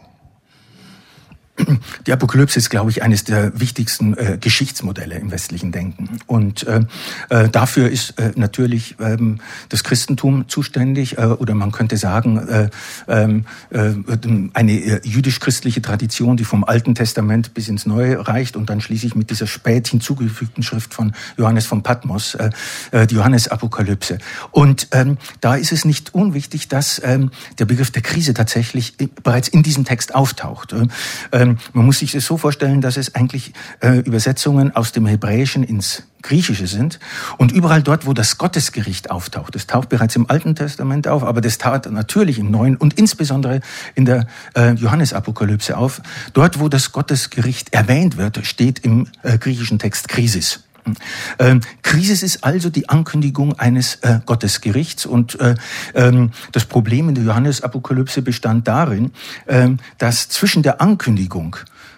Die Apokalypse ist, glaube ich, eines der wichtigsten äh, Geschichtsmodelle im westlichen Denken. Und äh, äh, dafür ist äh, natürlich ähm, das Christentum zuständig, äh, oder man könnte sagen, äh, ähm, äh, eine äh, jüdisch-christliche Tradition, die vom Alten Testament bis ins Neue reicht und dann schließlich mit dieser spät hinzugefügten Schrift von Johannes von Patmos, äh, die Johannes-Apokalypse. Und ähm, da ist es nicht unwichtig, dass ähm, der Begriff der Krise tatsächlich bereits in diesem Text auftaucht. Äh, ähm, man muss sich das so vorstellen, dass es eigentlich äh, Übersetzungen aus dem Hebräischen ins Griechische sind. Und überall dort, wo das Gottesgericht auftaucht, das taucht bereits im Alten Testament auf, aber das taucht natürlich im Neuen und insbesondere in der äh, Johannesapokalypse auf. Dort, wo das Gottesgericht erwähnt wird, steht im äh, griechischen Text Krisis. Ähm, Krise ist also die Ankündigung eines äh, Gottesgerichts und äh, ähm, das Problem in der Johannesapokalypse bestand darin, äh, dass zwischen der Ankündigung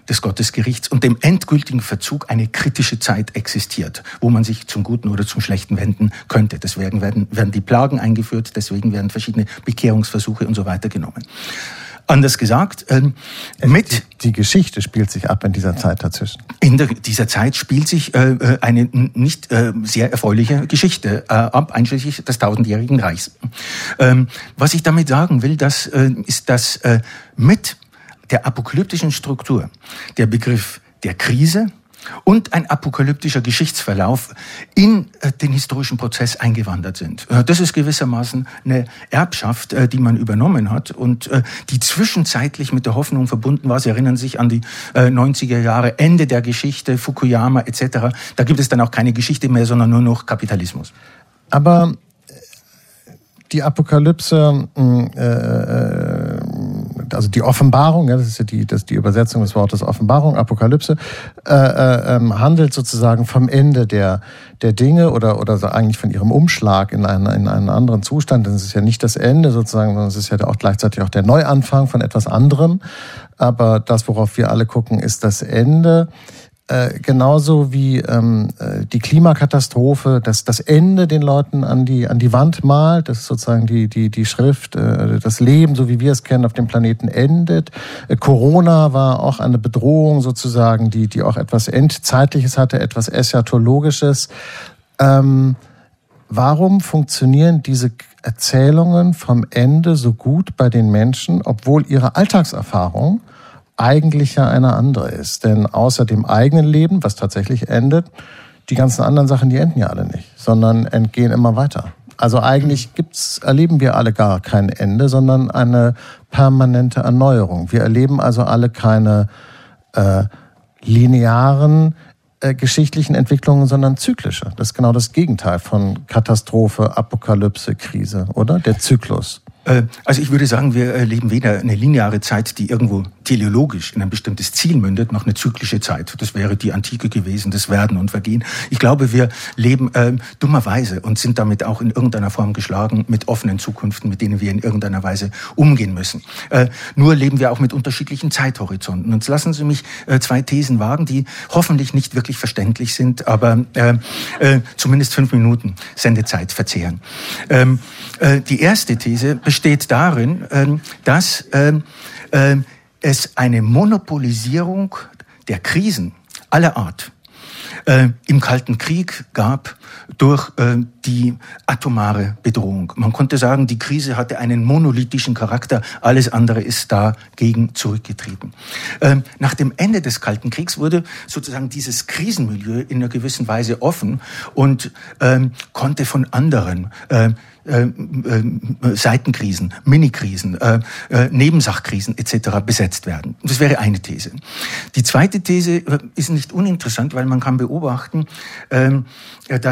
des Gottesgerichts und dem endgültigen Verzug eine kritische Zeit existiert, wo man sich zum Guten oder zum Schlechten wenden könnte. Deswegen werden, werden die Plagen eingeführt, deswegen werden verschiedene Bekehrungsversuche und so weiter genommen. Anders gesagt, ähm, mit die, die, Geschichte spielt sich ab in dieser Zeit dazwischen. In der, dieser Zeit spielt sich äh, äh eine nicht äh, sehr erfreuliche Geschichte äh, ab, einschließlich des tausendjährigen Reichs. Ähm, was ich damit sagen will, das äh, ist, dass äh, mit der apokalyptischen Struktur der Begriff der Krise und ein apokalyptischer Geschichtsverlauf in äh, den historischen Prozess eingewandert sind. Äh, das ist gewissermaßen eine Erbschaft, äh, die man übernommen hat und die zwischenzeitlich mit der Hoffnung verbunden war. Sie erinnern sich an die 90er Jahre, Ende der Geschichte, Fukuyama etc. Da gibt es dann auch keine Geschichte mehr, sondern nur noch Kapitalismus. Aber die Apokalypse äh, also die Offenbarung, ja, das ist ja die, das die Übersetzung des Wortes Offenbarung, Apokalypse, äh, äh, ähm, handelt sozusagen vom Ende der, der Dinge oder, oder so eigentlich von ihrem Umschlag in einen, in einen anderen Zustand. Es ist ja nicht das Ende sozusagen, sondern es ist ja auch gleichzeitig auch der Neuanfang von etwas anderem. Aber das, worauf wir alle gucken, ist das Ende. Äh, genauso wie ähm, äh, die Klimakatastrophe, dass das Ende den Leuten an die an die Wand malt, das ist sozusagen die die die Schrift, äh, das Leben, so wie wir es kennen, auf dem Planeten endet. Äh, Corona war auch eine Bedrohung sozusagen, die die auch etwas endzeitliches hatte, etwas eschatologisches. Ähm, warum funktionieren diese Erzählungen vom Ende so gut bei den Menschen, obwohl ihre Alltagserfahrung eigentlich ja eine andere ist. Denn außer dem eigenen Leben, was tatsächlich endet, die ganzen anderen Sachen, die enden ja alle nicht, sondern entgehen immer weiter. Also eigentlich gibt's, erleben wir alle gar kein Ende, sondern eine permanente Erneuerung. Wir erleben also alle keine äh, linearen äh, geschichtlichen Entwicklungen, sondern zyklische. Das ist genau das Gegenteil von Katastrophe, Apokalypse, Krise, oder? Der Zyklus. Äh, also ich würde sagen, wir erleben weder eine lineare Zeit, die irgendwo teleologisch in ein bestimmtes Ziel mündet, noch eine zyklische Zeit. Das wäre die Antike gewesen, das Werden und Vergehen. Ich glaube, wir leben äh, dummerweise und sind damit auch in irgendeiner Form geschlagen mit offenen Zukunften, mit denen wir in irgendeiner Weise umgehen müssen. Äh, nur leben wir auch mit unterschiedlichen Zeithorizonten. Und lassen Sie mich äh, zwei Thesen wagen, die hoffentlich nicht wirklich verständlich sind, aber äh, äh, zumindest fünf Minuten Sendezeit verzehren. Ähm, äh, die erste These besteht darin, ähm, dass ähm, ähm, es eine Monopolisierung der Krisen aller Art äh, im Kalten Krieg gab durch äh, die atomare Bedrohung. Man konnte sagen, die Krise hatte einen monolithischen Charakter, alles andere ist dagegen zurückgetreten. Ähm, nach dem Ende des Kalten Kriegs wurde sozusagen dieses Krisenmilieu in einer gewissen Weise offen und ähm, konnte von anderen äh, äh, äh, Seitenkrisen, Minikrisen, äh, äh, Nebensachkrisen etc. besetzt werden. Das wäre eine These. Die zweite These äh, ist nicht uninteressant, weil man kann beobachten, ähm,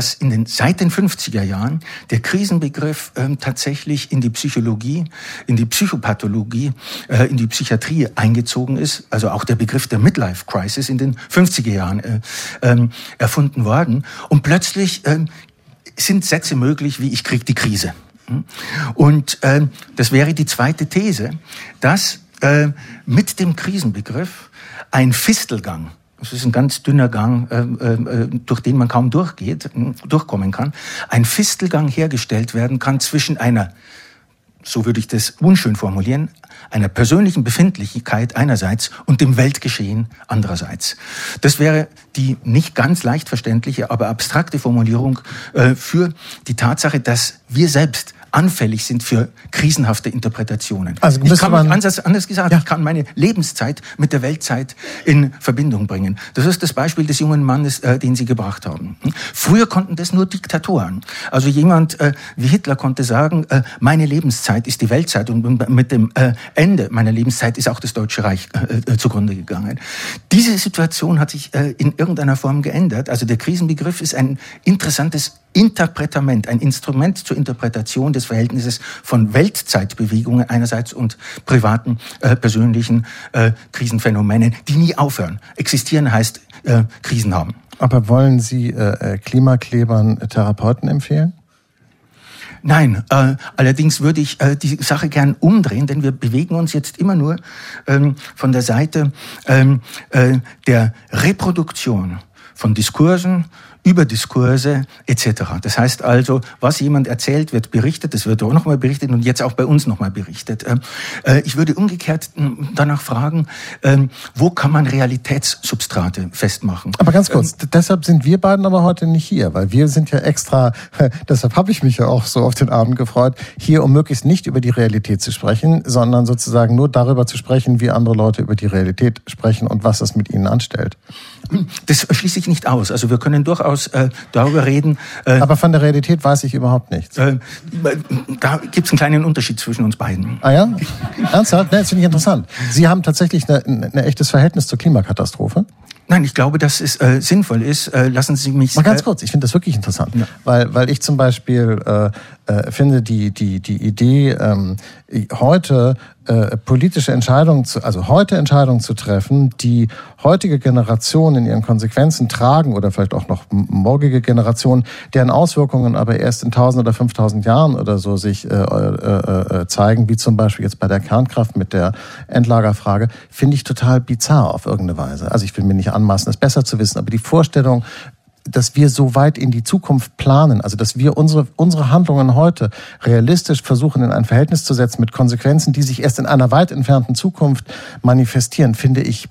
dass in den, seit den 50er Jahren der Krisenbegriff ähm, tatsächlich in die Psychologie, in die Psychopathologie, äh, in die Psychiatrie eingezogen ist. Also auch der Begriff der Midlife Crisis in den 50er Jahren äh, ähm, erfunden worden. Und plötzlich ähm, sind Sätze möglich wie ich krieg die Krise. Hm? Und äh, das wäre die zweite These, dass äh, mit dem Krisenbegriff ein Fistelgang, das ist ein ganz dünner Gang, äh, äh, durch den man kaum durchgeht, hm, durchkommen kann, ein Fistelgang hergestellt werden kann zwischen einer so würde ich das unschön formulieren, einer persönlichen Befindlichkeit einerseits und dem Weltgeschehen andererseits. Das wäre die nicht ganz leicht verständliche, aber abstrakte Formulierung äh, für die Tatsache, dass wir selbst anfällig sind für krisenhafte Interpretationen. Also ich kann man, anders, anders gesagt, ja. ich kann meine Lebenszeit mit der Weltzeit in Verbindung bringen. Das ist das Beispiel des jungen Mannes, äh, den Sie gebracht haben. Früher konnten das nur Diktatoren. Also jemand äh, wie Hitler konnte sagen, äh, meine Lebenszeit ist die Weltzeit und mit dem äh, Ende meiner Lebenszeit ist auch das Deutsche Reich äh, äh, zugrunde gegangen. Diese Situation hat sich in irgendeiner Form geändert. Also der Krisenbegriff ist ein interessantes Interpretament, ein Instrument zur Interpretation des Verhältnisses von Weltzeitbewegungen einerseits und privaten, äh, persönlichen äh, Krisenphänomenen, die nie aufhören. Existieren heißt äh, Krisen haben. Aber wollen Sie äh, äh Klimaklebern Therapeuten empfehlen? Nein, äh, allerdings würde ich äh, die Sache gern umdrehen, denn wir bewegen uns jetzt immer nur ähm, von der Seite ähm, äh, der Reproduktion von Diskursen, über Diskurse etc. Das heißt also, was jemand erzählt, wird berichtet, das wird auch nochmal berichtet und jetzt auch bei uns nochmal berichtet. Ähm, äh, ich würde umgekehrt hm, danach fragen, ähm, wo kann man Realitätssubstrate festmachen? Aber ganz kurz, ähm, deshalb sind wir beiden aber heute nicht hier, weil wir sind ja extra, deshalb habe ich mich ja auch so auf den Abend gefreut, hier um möglichst nicht über die Realität zu sprechen, sondern sozusagen nur darüber zu sprechen, wie andere Leute über die Realität sprechen und was das mit ihnen anstellt. Das schließe ich nicht aus. Also wir können durchaus äh, darüber reden. Äh, Aber von der Realität weiß ich überhaupt nichts. Äh, da gibt es einen kleinen Unterschied zwischen uns beiden. Ah ja? Ernsthaft? Ne, das finde ich interessant. Sie haben tatsächlich ein echtes Verhältnis zur Klimakatastrophe? Nein, ich glaube, dass es äh, sinnvoll ist. Äh, lassen Sie mich. Mal ganz äh, kurz, ich finde das wirklich interessant, ja. weil weil ich zum Beispiel äh, äh, finde die die die Idee ähm, heute äh, politische Entscheidungen zu, also heute Entscheidungen zu treffen, die heutige Generationen in ihren Konsequenzen tragen oder vielleicht auch noch morgige Generationen, deren Auswirkungen aber erst in 1000 oder 5000 Jahren oder so sich äh, äh, äh, zeigen, wie zum Beispiel jetzt bei der Kernkraft mit der Endlagerfrage, finde ich total bizarr auf irgendeine Weise. Also ich will mir nicht anmaßen, es besser zu wissen, aber die Vorstellung, dass wir so weit in die Zukunft planen, also dass wir unsere, unsere Handlungen heute realistisch versuchen in ein Verhältnis zu setzen mit Konsequenzen, die sich erst in einer weit entfernten Zukunft manifestieren, finde ich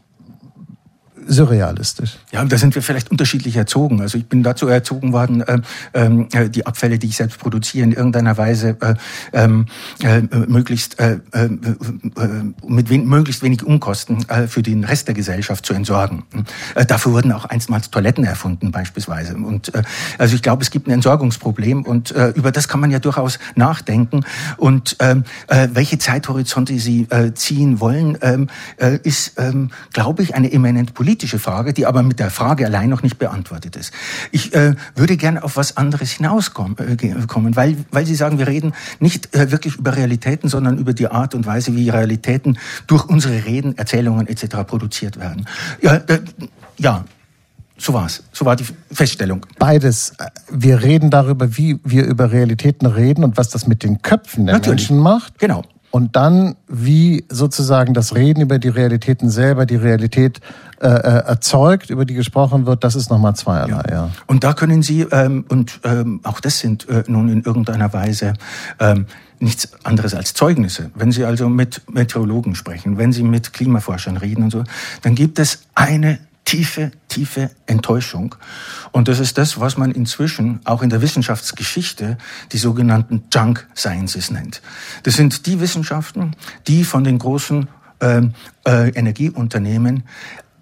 surrealistisch. Ja, da sind wir vielleicht unterschiedlich erzogen. Also ich bin dazu erzogen worden, äh, ähm, äh, die Abfälle, die ich selbst produziere, in irgendeiner Weise äh, ähm, äh, möglichst äh, äh, äh, mit wen möglichst wenig Unkosten äh, für den Rest der Gesellschaft zu entsorgen. Äh, dafür wurden auch einstmals Toiletten erfunden beispielsweise. Und äh, also ich glaube, es gibt ein Entsorgungsproblem und äh, über das kann man ja durchaus nachdenken. Und ähm, äh, welche Zeithorizonte Sie äh, ziehen wollen, ähm, ist, ähm, glaube ich, eine eminent politische politische Frage, die aber mit der Frage allein noch nicht beantwortet ist. Ich äh, würde gerne auf was anderes hinauskommen, äh, weil, weil Sie sagen, wir reden nicht äh, wirklich über Realitäten, sondern über die Art und Weise, wie Realitäten durch unsere Reden, Erzählungen etc. produziert werden. Ja, äh, ja so war's. So war die Feststellung. Beides. Wir reden darüber, wie wir über Realitäten reden und was das mit den Köpfen der Natürlich. Menschen macht. Genau und dann, wie sozusagen das Reden über die Realitäten selber die Realität äh, äh erzeugt, über die gesprochen wird, das ist nochmal zweierlei. Ja. ja. Und da können Sie, ähm, und ähm, auch das sind äh, nun in irgendeiner Weise ähm, nichts anderes als Zeugnisse. Wenn Sie also mit Meteorologen sprechen, wenn Sie mit Klimaforschern reden und so, dann gibt es eine tiefe, tiefe Enttäuschung. Und das ist das, was man inzwischen auch in der Wissenschaftsgeschichte die sogenannten Junk Sciences nennt. Das sind die Wissenschaften, die von den großen äh, äh, Energieunternehmen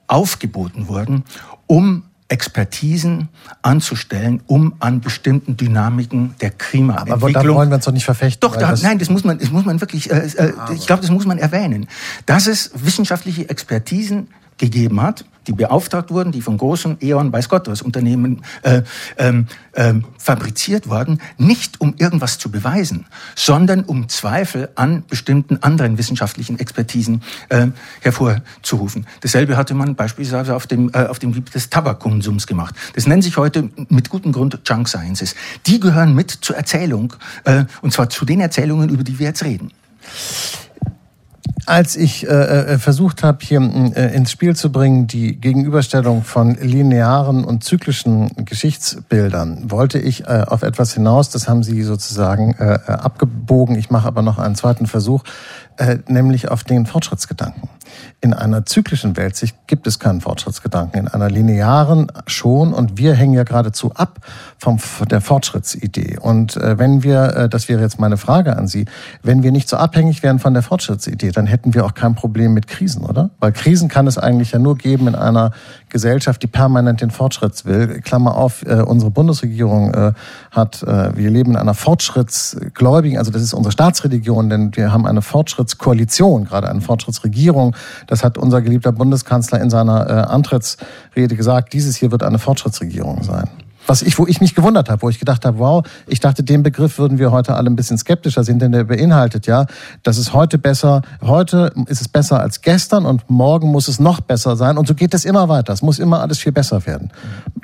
aufgeboten wurden, um Expertisen anzustellen, um an bestimmten Dynamiken der Klimaentwicklung. Aber da wollen wir uns doch nicht verfechten. Doch, da, nein, das muss man, das muss man wirklich. Äh, äh, ich glaube, das muss man erwähnen, dass es wissenschaftliche Expertisen gegeben hat, die beauftragt wurden, die von großen E.ON, weiß Gott was, Unternehmen äh, ähm, ähm, fabriziert wurden, nicht um irgendwas zu beweisen, sondern um Zweifel an bestimmten anderen wissenschaftlichen Expertisen äh, hervorzurufen. Dasselbe hatte man beispielsweise auf dem, äh, auf dem Gebiet des Tabakkonsums gemacht. Das nennt sich heute mit gutem Grund Junk Sciences. Die gehören mit zur Erzählung, äh, und zwar zu den Erzählungen, über die wir jetzt reden. Als ich äh, äh, versucht habe, hier äh, ins Spiel zu bringen, die Gegenüberstellung von linearen und zyklischen Geschichtsbildern, wollte ich äh, auf etwas hinaus, das haben Sie sozusagen äh, äh abgebogen. Ich mache aber noch einen zweiten Versuch, äh, nämlich auf den Fortschrittsgedanken. In einer zyklischen Weltsicht gibt es keinen Fortschrittsgedanken, in einer linearen schon und wir hängen ja geradezu ab vom der Fortschrittsidee. Und äh, wenn wir, äh, das wäre jetzt meine Frage an Sie, wenn wir nicht so abhängig wären von der Fortschrittsidee, dann hätten wir auch kein Problem mit Krisen, oder? Weil Krisen kann es eigentlich ja nur geben in einer Gesellschaft, die permanent den Fortschritt will. Klammer auf, äh, unsere Bundesregierung äh, hat, äh, wir leben in einer Fortschrittsgläubigen, also das ist unsere Staatsreligion, denn wir haben eine Fortschrittskoalition, gerade eine Fortschrittsregierung. Das hat unser geliebter Bundeskanzler in seiner äh, Antrittsrede gesagt. Dieses hier wird eine Fortschrittsregierung sein. Was ich, wo ich mich gewundert habe, wo ich gedacht habe, wow, ich dachte, den Begriff würden wir heute alle ein bisschen skeptischer sehen, denn der beinhaltet ja, dass es heute besser, heute ist es besser als gestern und morgen muss es noch besser sein und so geht es immer weiter. Es muss immer alles viel besser werden.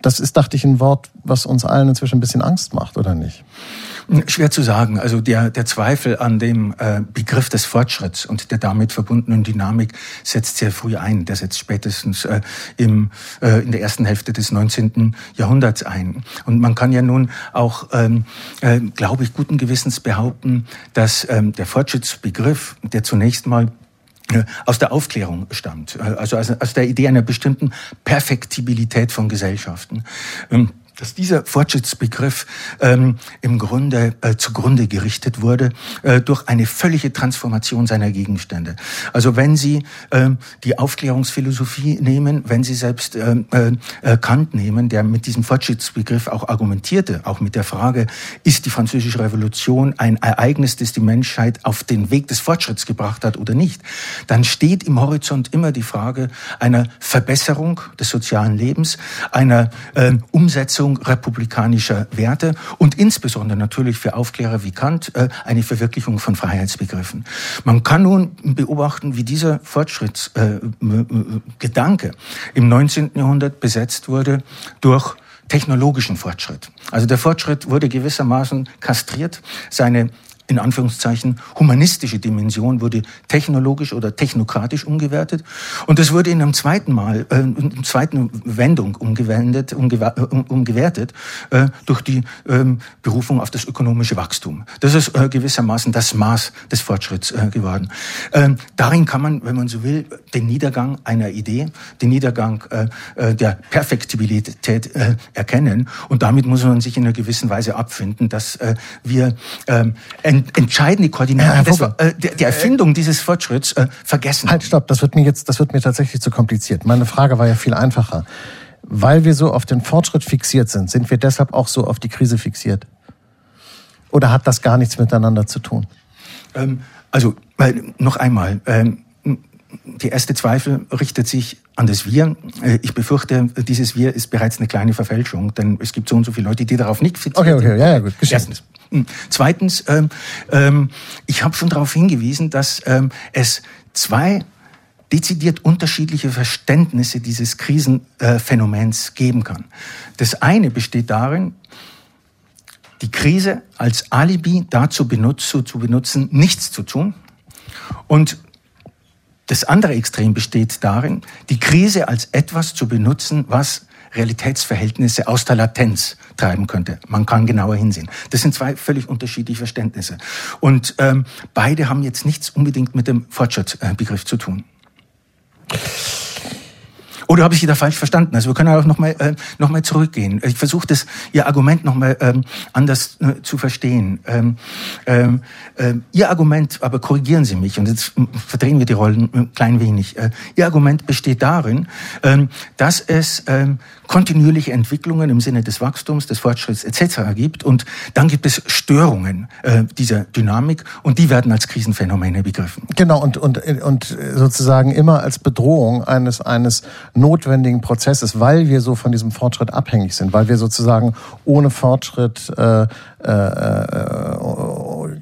Das ist, dachte ich, ein Wort, was uns allen inzwischen ein bisschen Angst macht, oder nicht? Schwer zu sagen. Also der, der Zweifel an dem äh, Begriff des Fortschritts und der damit verbundenen Dynamik setzt sehr früh ein. Der setzt spätestens äh, im, äh, in der ersten Hälfte des 19. Jahrhunderts ein. Und man kann ja nun auch, ähm, äh, glaube ich, guten Gewissens behaupten, dass ähm, der Fortschrittsbegriff, der zunächst mal äh, aus der Aufklärung stammt, äh, also aus der Idee einer bestimmten Perfektibilität von Gesellschaften. Ähm, dass dieser Fortschrittsbegriff ähm, im Grunde äh, zugrunde gerichtet wurde äh, durch eine völlige Transformation seiner Gegenstände. Also wenn Sie ähm, die Aufklärungsphilosophie nehmen, wenn Sie selbst ähm, äh, Kant nehmen, der mit diesem Fortschrittsbegriff auch argumentierte, auch mit der Frage, ist die französische Revolution ein Ereignis, das die Menschheit auf den Weg des Fortschritts gebracht hat oder nicht, dann steht im Horizont immer die Frage einer Verbesserung des sozialen Lebens, einer äh, Umsetzung Verwirklichung republikanischer Werte und insbesondere natürlich für Aufklärer wie Kant äh, eine Verwirklichung von Freiheitsbegriffen. Man kann nun beobachten, wie dieser Fortschrittsgedanke äh, im 19. Jahrhundert besetzt wurde durch technologischen Fortschritt. Also der Fortschritt wurde gewissermaßen kastriert, seine in Anführungszeichen humanistische Dimension wurde technologisch oder technokratisch umgewertet und es wurde in einem zweiten Mal, äh, in einer zweiten Wendung umgewendet, umgew umgewertet äh, durch die ähm, Berufung auf das ökonomische Wachstum. Das ist äh, gewissermaßen das Maß des Fortschritts äh, geworden. Ähm, darin kann man, wenn man so will, den Niedergang einer Idee, den Niedergang äh, äh der Perfektibilität äh, erkennen und damit muss man sich in einer gewissen Weise abfinden, dass äh, wir ähm, entscheidende Koordinaten äh, der, der, Erfindung dieses Fortschritts äh, vergessen. Halt, stopp, das wird mir jetzt, das wird mir tatsächlich zu kompliziert. Meine Frage war ja viel einfacher. Weil wir so auf den Fortschritt fixiert sind, sind wir deshalb auch so auf die Krise fixiert? Oder hat das gar nichts miteinander zu tun? Ähm, also, noch einmal, ähm, die erste Zweifel richtet sich an das Wir. Äh, ich befürchte, dieses Wir ist bereits eine kleine Verfälschung, denn es gibt so und so viele Leute, die darauf nicht fixiert Okay, okay, ja, ja gut. Erstens. Hm. Zweitens, ähm, ähm, ich habe schon darauf hingewiesen, dass ähm, es zwei dezidiert unterschiedliche Verständnisse dieses Krisenphänomens äh, geben kann. Das eine besteht darin, die Krise als Alibi dazu benutzt, zu benutzen, nichts zu tun. Und das andere Extrem besteht darin, die Krise als etwas zu benutzen, was Realitätsverhältnisse aus der Latenz treiben könnte. Man kann genauer hinsehen. Das sind zwei völlig unterschiedliche Verständnisse. Und ähm, beide haben jetzt nichts unbedingt mit dem Fortschrittsbegriff zu tun. Oder habe ich Sie da falsch verstanden? Also wir können auch nochmal äh, noch zurückgehen. Ich versuche das, Ihr Argument nochmal ähm, anders äh, zu verstehen. Ähm, ähm, äh, Ihr Argument, aber korrigieren Sie mich, und jetzt hm, verdrehen wir die Rollen ein klein wenig. Äh, Ihr Argument besteht darin, ähm, dass es ähm, kontinuierliche Entwicklungen im Sinne des Wachstums, des Fortschritts etc. gibt. Und dann gibt es Störungen äh, dieser Dynamik und die werden als Krisenphänomene begriffen. Genau, und, und, und sozusagen immer als Bedrohung eines, eines notwendigen Prozesses, weil wir so von diesem Fortschritt abhängig sind, weil wir sozusagen ohne Fortschritt äh, äh, äh,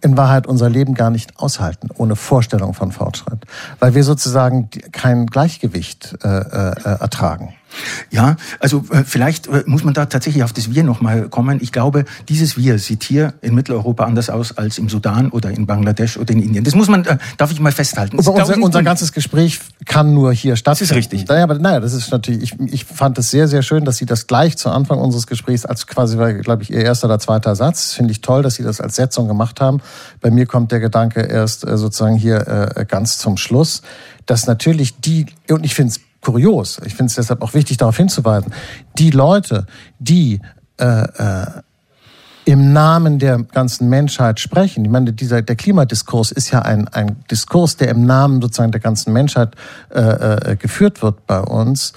in Wahrheit unser Leben gar nicht aushalten, ohne Vorstellung von Fortschritt, weil wir sozusagen kein Gleichgewicht äh, äh, ertragen. Ja, also äh, vielleicht äh, muss man da tatsächlich auf das Wir nochmal kommen. Ich glaube, dieses Wir sieht hier in Mitteleuropa anders aus als im Sudan oder in Bangladesch oder in Indien. Das muss man, äh, darf ich mal festhalten. Das unser, unser ganzes Gespräch kann nur hier stattfinden. Das ist richtig. Naja, aber naja, das ist natürlich, ich, ich fand es sehr, sehr schön, dass Sie das gleich zu Anfang unseres Gesprächs als quasi, glaube ich, Ihr erster oder zweiter Satz, finde ich toll, dass Sie das als Setzung gemacht haben. Bei mir kommt der Gedanke erst sozusagen hier ganz zum Schluss, dass natürlich die, und ich finde es kurios. Ich finde es deshalb auch wichtig, darauf hinzuweisen. Die Leute, die äh, äh, im Namen der ganzen Menschheit sprechen. Ich meine, dieser, der Klimadiskurs ist ja ein, ein Diskurs, der im Namen sozusagen der ganzen Menschheit äh, äh, geführt wird bei uns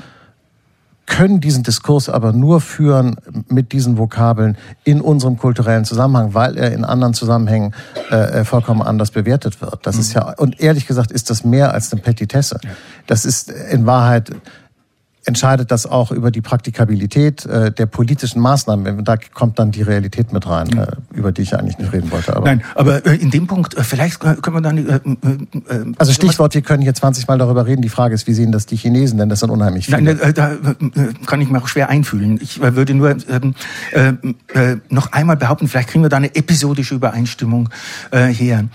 können diesen Diskurs aber nur führen mit diesen Vokabeln in unserem kulturellen Zusammenhang, weil er in anderen Zusammenhängen äh, äh vollkommen anders bewertet wird. Das mhm. ist ja, und ehrlich gesagt ist das mehr als eine Petitesse. Das ist in Wahrheit entscheidet das auch über die Praktikabilität äh, der politischen Maßnahmen. Da kommt dann die Realität mit rein, äh, über die ich eigentlich nicht reden wollte. Aber Nein, aber äh, in dem Punkt, äh, vielleicht können wir dann... Äh, äh, äh, also Stichwort, wir können hier 20 Mal darüber reden. Die Frage ist, wie sehen das die Chinesen? Denn das sind unheimlich viele. Nein, da kann ich mir auch schwer einfühlen. Ich würde nur ähm, äh, äh, noch einmal behaupten, vielleicht kriegen wir da eine episodische Übereinstimmung äh, her,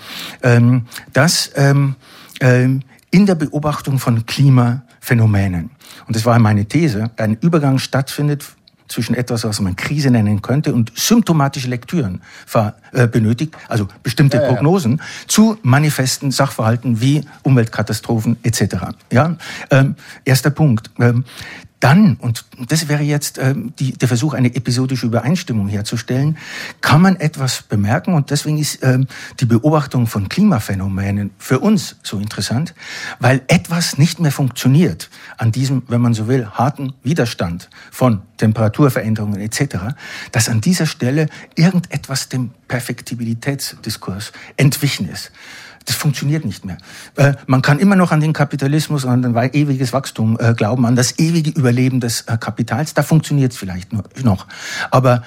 ähm, dass ähm, äh, in der Beobachtung von Klimaphänomenen und das war meine These, ein Übergang stattfindet zwischen etwas, was man Krise nennen könnte und symptomatische Lektüren äh, benötigt, also bestimmte ja, Prognosen, ja. zu manifesten Sachverhalten wie Umweltkatastrophen etc. Ja, ähm, erster Punkt. Ähm, dann, und das wäre jetzt äh, die, der Versuch, eine episodische Übereinstimmung herzustellen, kann man etwas bemerken und deswegen ist äh, die Beobachtung von Klimaphänomenen für uns so interessant, weil etwas nicht mehr funktioniert an diesem, wenn man so will, harten Widerstand von Temperaturveränderungen etc., dass an dieser Stelle irgendetwas dem Perfektibilitätsdiskurs entwichen ist. Das funktioniert nicht mehr. Äh, man kann immer noch an den Kapitalismus und an ein ewiges Wachstum äh, glauben, an das ewige Überleben des äh, Kapitals. Da funktioniert es vielleicht noch. Aber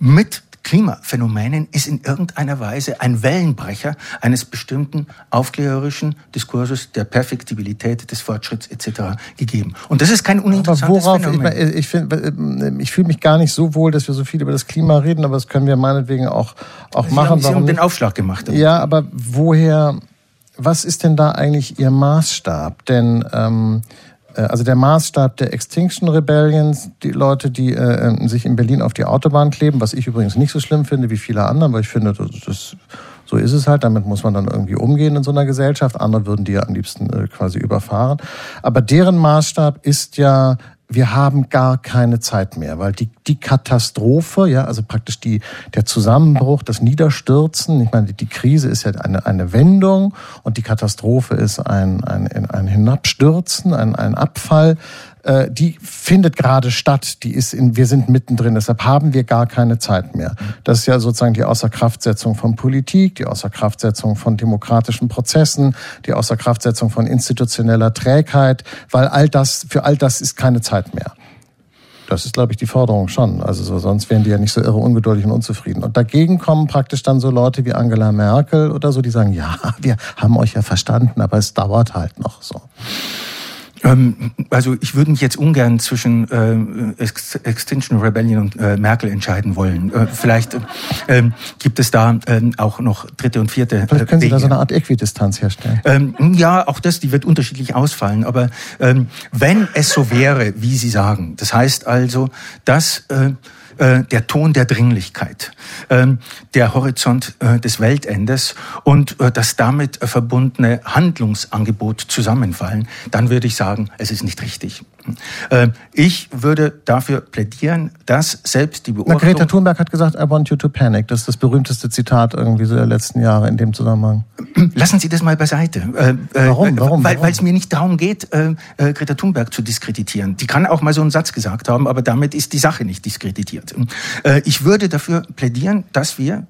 mit Klimaphänomenen ist in irgendeiner Weise ein Wellenbrecher eines bestimmten aufklärerischen Diskurses der Perfektibilität des Fortschritts etc. gegeben. Und das ist kein uninteressantes aber worauf, Phänomen. Ich, ich, äh, ich fühle mich gar nicht so wohl, dass wir so viel über das Klima reden, aber das können wir meinetwegen auch, auch Sie machen. Haben, Sie haben den Aufschlag gemacht. Ja, aber woher, was ist denn da eigentlich Ihr Maßstab? Denn ähm, äh, also der Maßstab der Extinction Rebellions, die Leute, die äh, ähm, sich in Berlin auf die Autobahn kleben, was ich übrigens nicht so schlimm finde wie viele andere, weil ich finde, das, das so ist es halt, damit muss man dann irgendwie umgehen in so einer Gesellschaft. Andere würden die ja am liebsten äh, quasi überfahren. Aber deren Maßstab ist ja wir haben gar keine Zeit mehr, weil die, die Katastrophe, ja, also praktisch die, der Zusammenbruch, das Niederstürzen, ich meine, die Krise ist ja eine, eine Wendung und die Katastrophe ist ein, ein, ein Hinabstürzen, ein, ein Abfall äh, die findet gerade statt. Die ist in, wir sind mittendrin. Deshalb haben wir gar keine Zeit mehr. Das ist ja sozusagen die Außerkraftsetzung von Politik, die Außerkraftsetzung von demokratischen Prozessen, die Außerkraftsetzung von institutioneller Trägheit, weil all das, für all das ist keine Zeit mehr. Das ist, glaube ich, die Forderung schon. Also so, sonst wären die ja nicht so irre ungeduldig und unzufrieden. Und dagegen kommen praktisch dann so Leute wie Angela Merkel oder so, die sagen, ja, wir haben euch ja verstanden, aber es dauert halt noch so. Ähm, also ich würde mich jetzt ungern zwischen äh, Extinction Rebellion und äh, Merkel entscheiden wollen. Äh, vielleicht äh, gibt es da äh, auch noch dritte und vierte. Vielleicht können Sie Wege. da so eine Art Äquidistanz herstellen. Ähm, ja, auch das, die wird unterschiedlich ausfallen. Aber ähm, wenn es so wäre, wie Sie sagen, das heißt also, dass äh, der Ton der Dringlichkeit, äh, der Horizont äh, des Weltendes und äh, das damit verbundene Handlungsangebot zusammenfallen, dann würde ich sagen, es ist nicht richtig. Äh, ich würde dafür plädieren, dass selbst die Beobachtung... Na, Greta Thunberg hat gesagt, I want you to panic. Das ist das berühmteste Zitat irgendwie so der letzten Jahre in dem Zusammenhang. Lassen Sie das mal beiseite. Äh, warum? Warum? Weil es mir nicht darum geht, Greta Thunberg zu diskreditieren. Die kann auch mal so einen Satz gesagt haben, aber damit ist die Sache nicht diskreditiert. Ich würde dafür plädieren, dass wir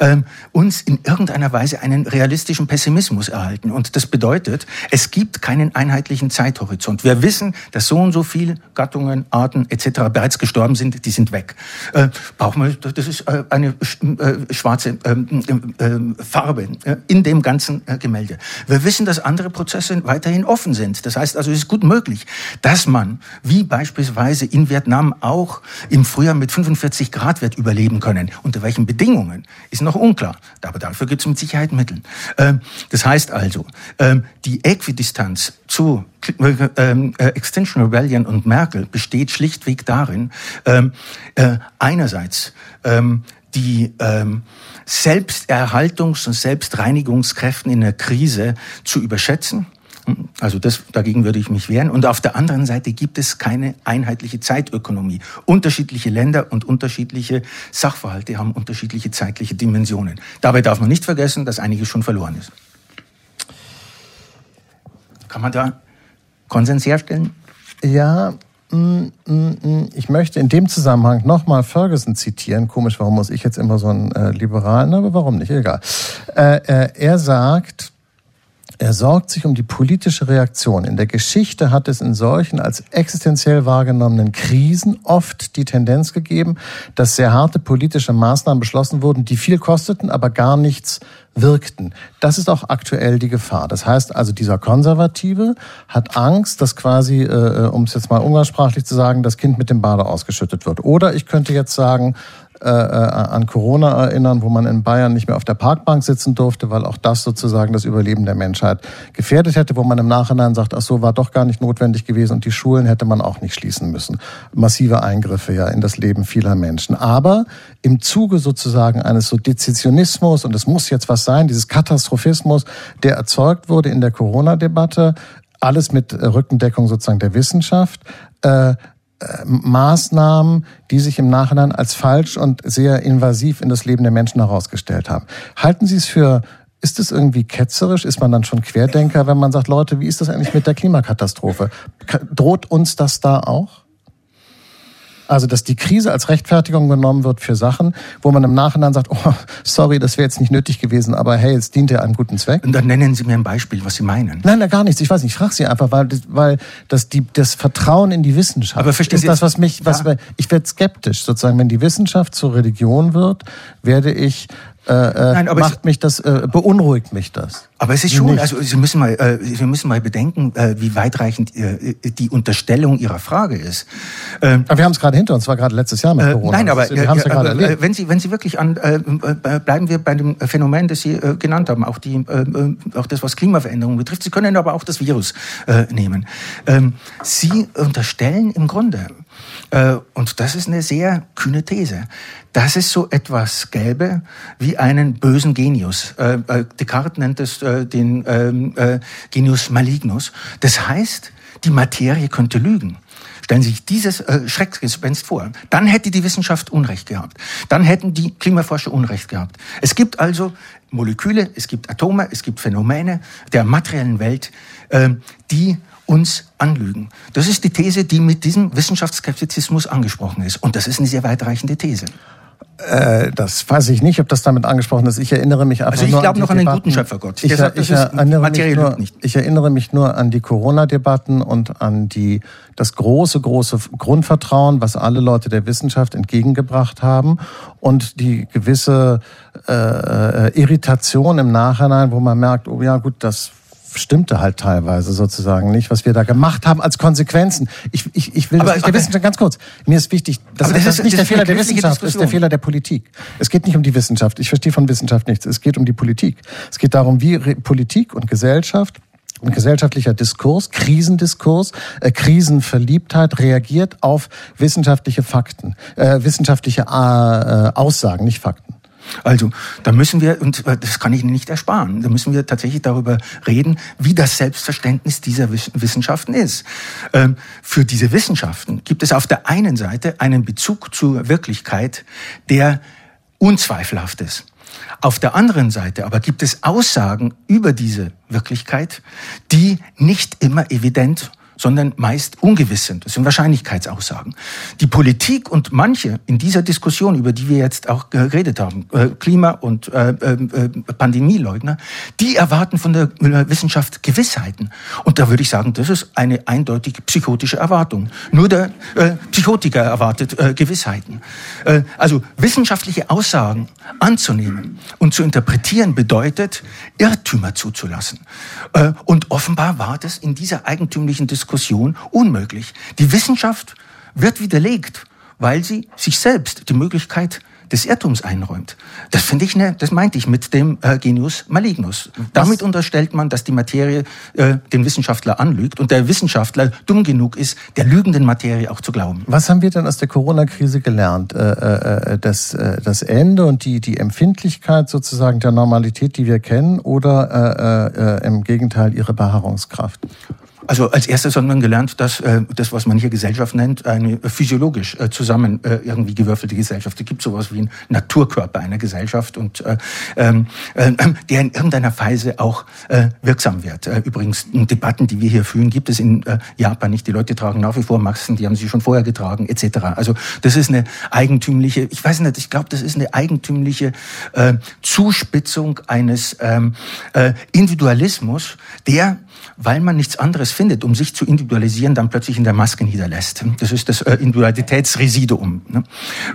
ähm, uns in irgendeiner Weise einen realistischen Pessimismus erhalten. Und das bedeutet, es gibt keinen einheitlichen Zeithorizont. Wir wissen, dass dass so und so viele Gattungen, Arten etc. bereits gestorben sind, die sind weg. Äh, brauchen wir, das ist äh, eine äh, schwarze ähm, äh, Farbe äh, in dem ganzen äh, Gemälde. Wir wissen, dass andere Prozesse weiterhin offen sind. Das heißt also, es ist gut möglich, dass man, wie beispielsweise in Vietnam auch im Frühjahr mit 45 Grad wird überleben können. Unter welchen Bedingungen ist noch unklar. Aber dafür gibt es mit Sicherheit Mittel. Das heißt also, die Äquidistanz zu ähm, äh, Extinction Rebellion und Merkel besteht schlichtweg darin, ähm, äh, einerseits ähm, die ähm, Selbsterhaltungs- und Selbstreinigungskräften in der Krise zu überschätzen. Also das, dagegen würde ich mich wehren. Und auf der anderen Seite gibt es keine einheitliche Zeitökonomie. Unterschiedliche Länder und unterschiedliche Sachverhalte haben unterschiedliche zeitliche Dimensionen. Dabei darf man nicht vergessen, dass einiges schon verloren ist. Kann man da Konsens herstellen? Ja, mm, mm, mm. ich möchte in dem Zusammenhang nochmal Ferguson zitieren. Komisch, warum muss ich jetzt immer so einen äh, Liberalen, aber warum nicht? Egal. Äh, äh, er sagt, Er sorgt sich um die politische Reaktion. In der Geschichte hat es in solchen als existenziell wahrgenommenen Krisen oft die Tendenz gegeben, dass sehr harte politische Maßnahmen beschlossen wurden, die viel kosteten, aber gar nichts wirkten. Das ist auch aktuell die Gefahr. Das heißt also, dieser Konservative hat Angst, dass quasi, äh, um es jetzt mal umgangssprachlich zu sagen, das Kind mit dem Bade ausgeschüttet wird. Oder ich könnte jetzt sagen, äh, äh, an Corona erinnern, wo man in Bayern nicht mehr auf der Parkbank sitzen durfte, weil auch das sozusagen das Überleben der Menschheit gefährdet hätte, wo man im Nachhinein sagt, ach so, war doch gar nicht notwendig gewesen und die Schulen hätte man auch nicht schließen müssen. Massive Eingriffe ja in das Leben vieler Menschen. Aber im Zuge sozusagen eines so Dezisionismus und es muss jetzt was sein, dieses Katastrophismus, der erzeugt wurde in der Corona-Debatte, alles mit Rückendeckung sozusagen der Wissenschaft, äh, Maßnahmen, die sich im Nachhinein als falsch und sehr invasiv in das Leben der Menschen herausgestellt haben. Halten Sie es für ist es irgendwie ketzerisch? Ist man dann schon Querdenker, wenn man sagt, Leute, wie ist das eigentlich mit der Klimakatastrophe? Droht uns das da auch? Also, dass die Krise als Rechtfertigung genommen wird für Sachen, wo man im Nachhinein sagt, oh, sorry, das wäre jetzt nicht nötig gewesen, aber hey, es dient ja einem guten Zweck. Und dann nennen Sie mir ein Beispiel, was Sie meinen. Nein, nein, gar nichts. Ich weiß nicht, ich frage Sie einfach, weil, weil das, die, das Vertrauen in die Wissenschaft aber verstehen ist Sie das, was mich, was, ja. ich werde skeptisch sozusagen, wenn die Wissenschaft zur Religion wird, werde ich äh, äh, Nein, aber macht mich das, äh, beunruhigt mich das. Aber es ist schon, Nicht. also Sie müssen mal, äh, Sie müssen mal bedenken, äh, wie weitreichend äh, die Unterstellung Ihrer Frage ist. Ähm, aber wir haben es gerade hinter uns, war gerade letztes Jahr mit äh, Corona. Nein, aber, wir haben es ja gerade erlebt. wenn Sie, wenn Sie wirklich an, äh, äh, bleiben wir bei dem Phänomen, das Sie äh, genannt haben, auch die, äh, äh, auch das, was Klimaveränderung betrifft. Sie können aber auch das Virus äh, nehmen. Ähm, Sie unterstellen im Grunde, äh, und das ist eine sehr kühne These, dass es so etwas gäbe wie einen bösen Genius. Äh, äh, Descartes nennt es den ähm, Genius malignus. Das heißt, die Materie könnte lügen. Stellen Sie sich dieses äh, Schreckgespenst vor. Dann hätte die Wissenschaft Unrecht gehabt. Dann hätten die Klimaforscher Unrecht gehabt. Es gibt also Moleküle, es gibt Atome, es gibt Phänomene der materiellen Welt, äh, die uns anlügen. Das ist die These, die mit diesem Wissenschaftsskeptizismus angesprochen ist. Und das ist eine sehr weitreichende These. Äh, das weiß ich nicht, ob das damit angesprochen ist. Ich erinnere mich einfach also ich glaube noch an den guten Schöpfergott. Ich, Deshalb, ich, erinnere mich nur, ich erinnere mich nur an die Corona-Debatten und an die, das große, große Grundvertrauen, was alle Leute der Wissenschaft entgegengebracht haben und die gewisse äh, äh Irritation im Nachhinein, wo man merkt, oh ja gut, das stimmte halt teilweise sozusagen nicht, was wir da gemacht haben als Konsequenzen. Ich, ich, ich will aber, das der Wissenschaft, ganz kurz, mir ist wichtig, das, das, das ist nicht das der Fehler der Wissenschaft, das ist der Fehler der Politik. Es geht nicht um die Wissenschaft, ich verstehe von Wissenschaft nichts, es geht um die Politik. Es geht darum, wie Politik und Gesellschaft und gesellschaftlicher Diskurs, Krisendiskurs, äh, Krisenverliebtheit reagiert auf wissenschaftliche Fakten, äh, wissenschaftliche äh, Aussagen, nicht Fakten. Also, da müssen wir, und äh, das kann ich Ihnen nicht ersparen, da müssen wir tatsächlich darüber reden, wie das Selbstverständnis dieser Wissenschaften ist. Ähm, für diese Wissenschaften gibt es auf der einen Seite einen Bezug zur Wirklichkeit, der unzweifelhaft ist. Auf der anderen Seite aber gibt es Aussagen über diese Wirklichkeit, die nicht immer evident sondern meist ungewiss sind. Das sind Wahrscheinlichkeitsaussagen. Die Politik und manche in dieser Diskussion, über die wir jetzt auch geredet haben, äh, Klima- und äh, äh, Pandemieleugner, die erwarten von der Wissenschaft Gewissheiten. Und da würde ich sagen, das ist eine eindeutig psychotische Erwartung. Nur der Psychotiker erwartet Gewissheiten. Also wissenschaftliche Aussagen anzunehmen und zu interpretieren bedeutet, Irrtümer zuzulassen. Und offenbar war das in dieser eigentümlichen Diskussion Diskussion unmöglich. Die Wissenschaft wird widerlegt, weil sie sich selbst die Möglichkeit des Irrtums einräumt. Das finde ich, ne, das meinte ich mit dem äh, Genius malignus. Damit unterstellt man, dass die Materie äh, den Wissenschaftler anlügt und der Wissenschaftler dumm genug ist, der lügenden Materie auch zu glauben. Was haben wir denn aus der Corona-Krise gelernt? Äh, äh, äh das, äh, das Ende und die, die Empfindlichkeit sozusagen der Normalität, die wir kennen, oder äh, äh, im Gegenteil ihre Beharrungskraft? Also als erstes hat man gelernt, dass äh, das, was man hier Gesellschaft nennt, eine physiologisch äh, zusammen äh, irgendwie gewürfelte Gesellschaft. Es gibt sowas wie einen Naturkörper einer Gesellschaft und äh, ähm, äh, der in irgendeiner Weise auch äh, wirksam wird. Äh, übrigens, Debatten, die wir hier führen, gibt es in äh, Japan nicht. Die Leute tragen nach wie vor Masken, die haben sie schon vorher getragen, etc. Also das ist eine eigentümliche, ich weiß nicht, ich glaube, das ist eine eigentümliche äh, Zuspitzung eines ähm, äh, Individualismus, der weil man nichts anderes findet, um sich zu individualisieren, dann plötzlich in der Maske niederlässt. Das ist das äh, Individualitätsresiduum. Ne?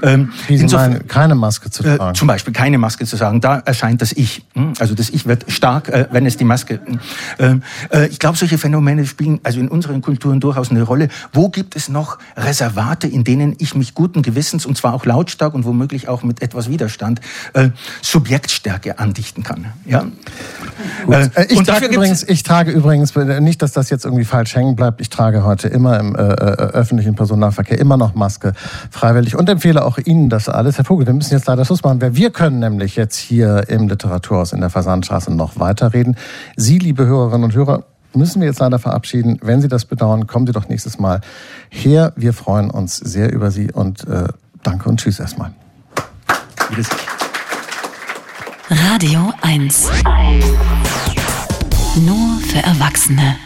Ähm, meinen, keine Maske zu äh, tragen? Äh, zum Beispiel keine Maske zu sagen. Da erscheint das Ich. Hm? Also das Ich wird stark, äh, wenn es die Maske... Hm? Äh, ich glaube, solche Phänomene spielen also in unseren Kulturen durchaus eine Rolle. Wo gibt es noch Reservate, in denen ich mich guten Gewissens, und zwar auch lautstark und womöglich auch mit etwas Widerstand, äh, Subjektstärke andichten kann? Ja? Äh, ich, trage übrigens, ich trage übrigens, nicht, dass das jetzt irgendwie falsch hängen bleibt, ich trage heute immer im äh, äh, öffentlichen Personennahverkehr immer noch Maske freiwillig und empfehle auch Ihnen das alles. Herr Vogel, wir müssen jetzt leider Schluss machen. Wir können nämlich jetzt hier im Literaturhaus in der Fasanstraße noch weiterreden. Sie, liebe Hörerinnen und Hörer, müssen wir jetzt leider verabschieden. Wenn Sie das bedauern, kommen Sie doch nächstes Mal her. Wir freuen uns sehr über Sie und äh, danke und tschüss erstmal. Radio 1. Nur für Erwachsene.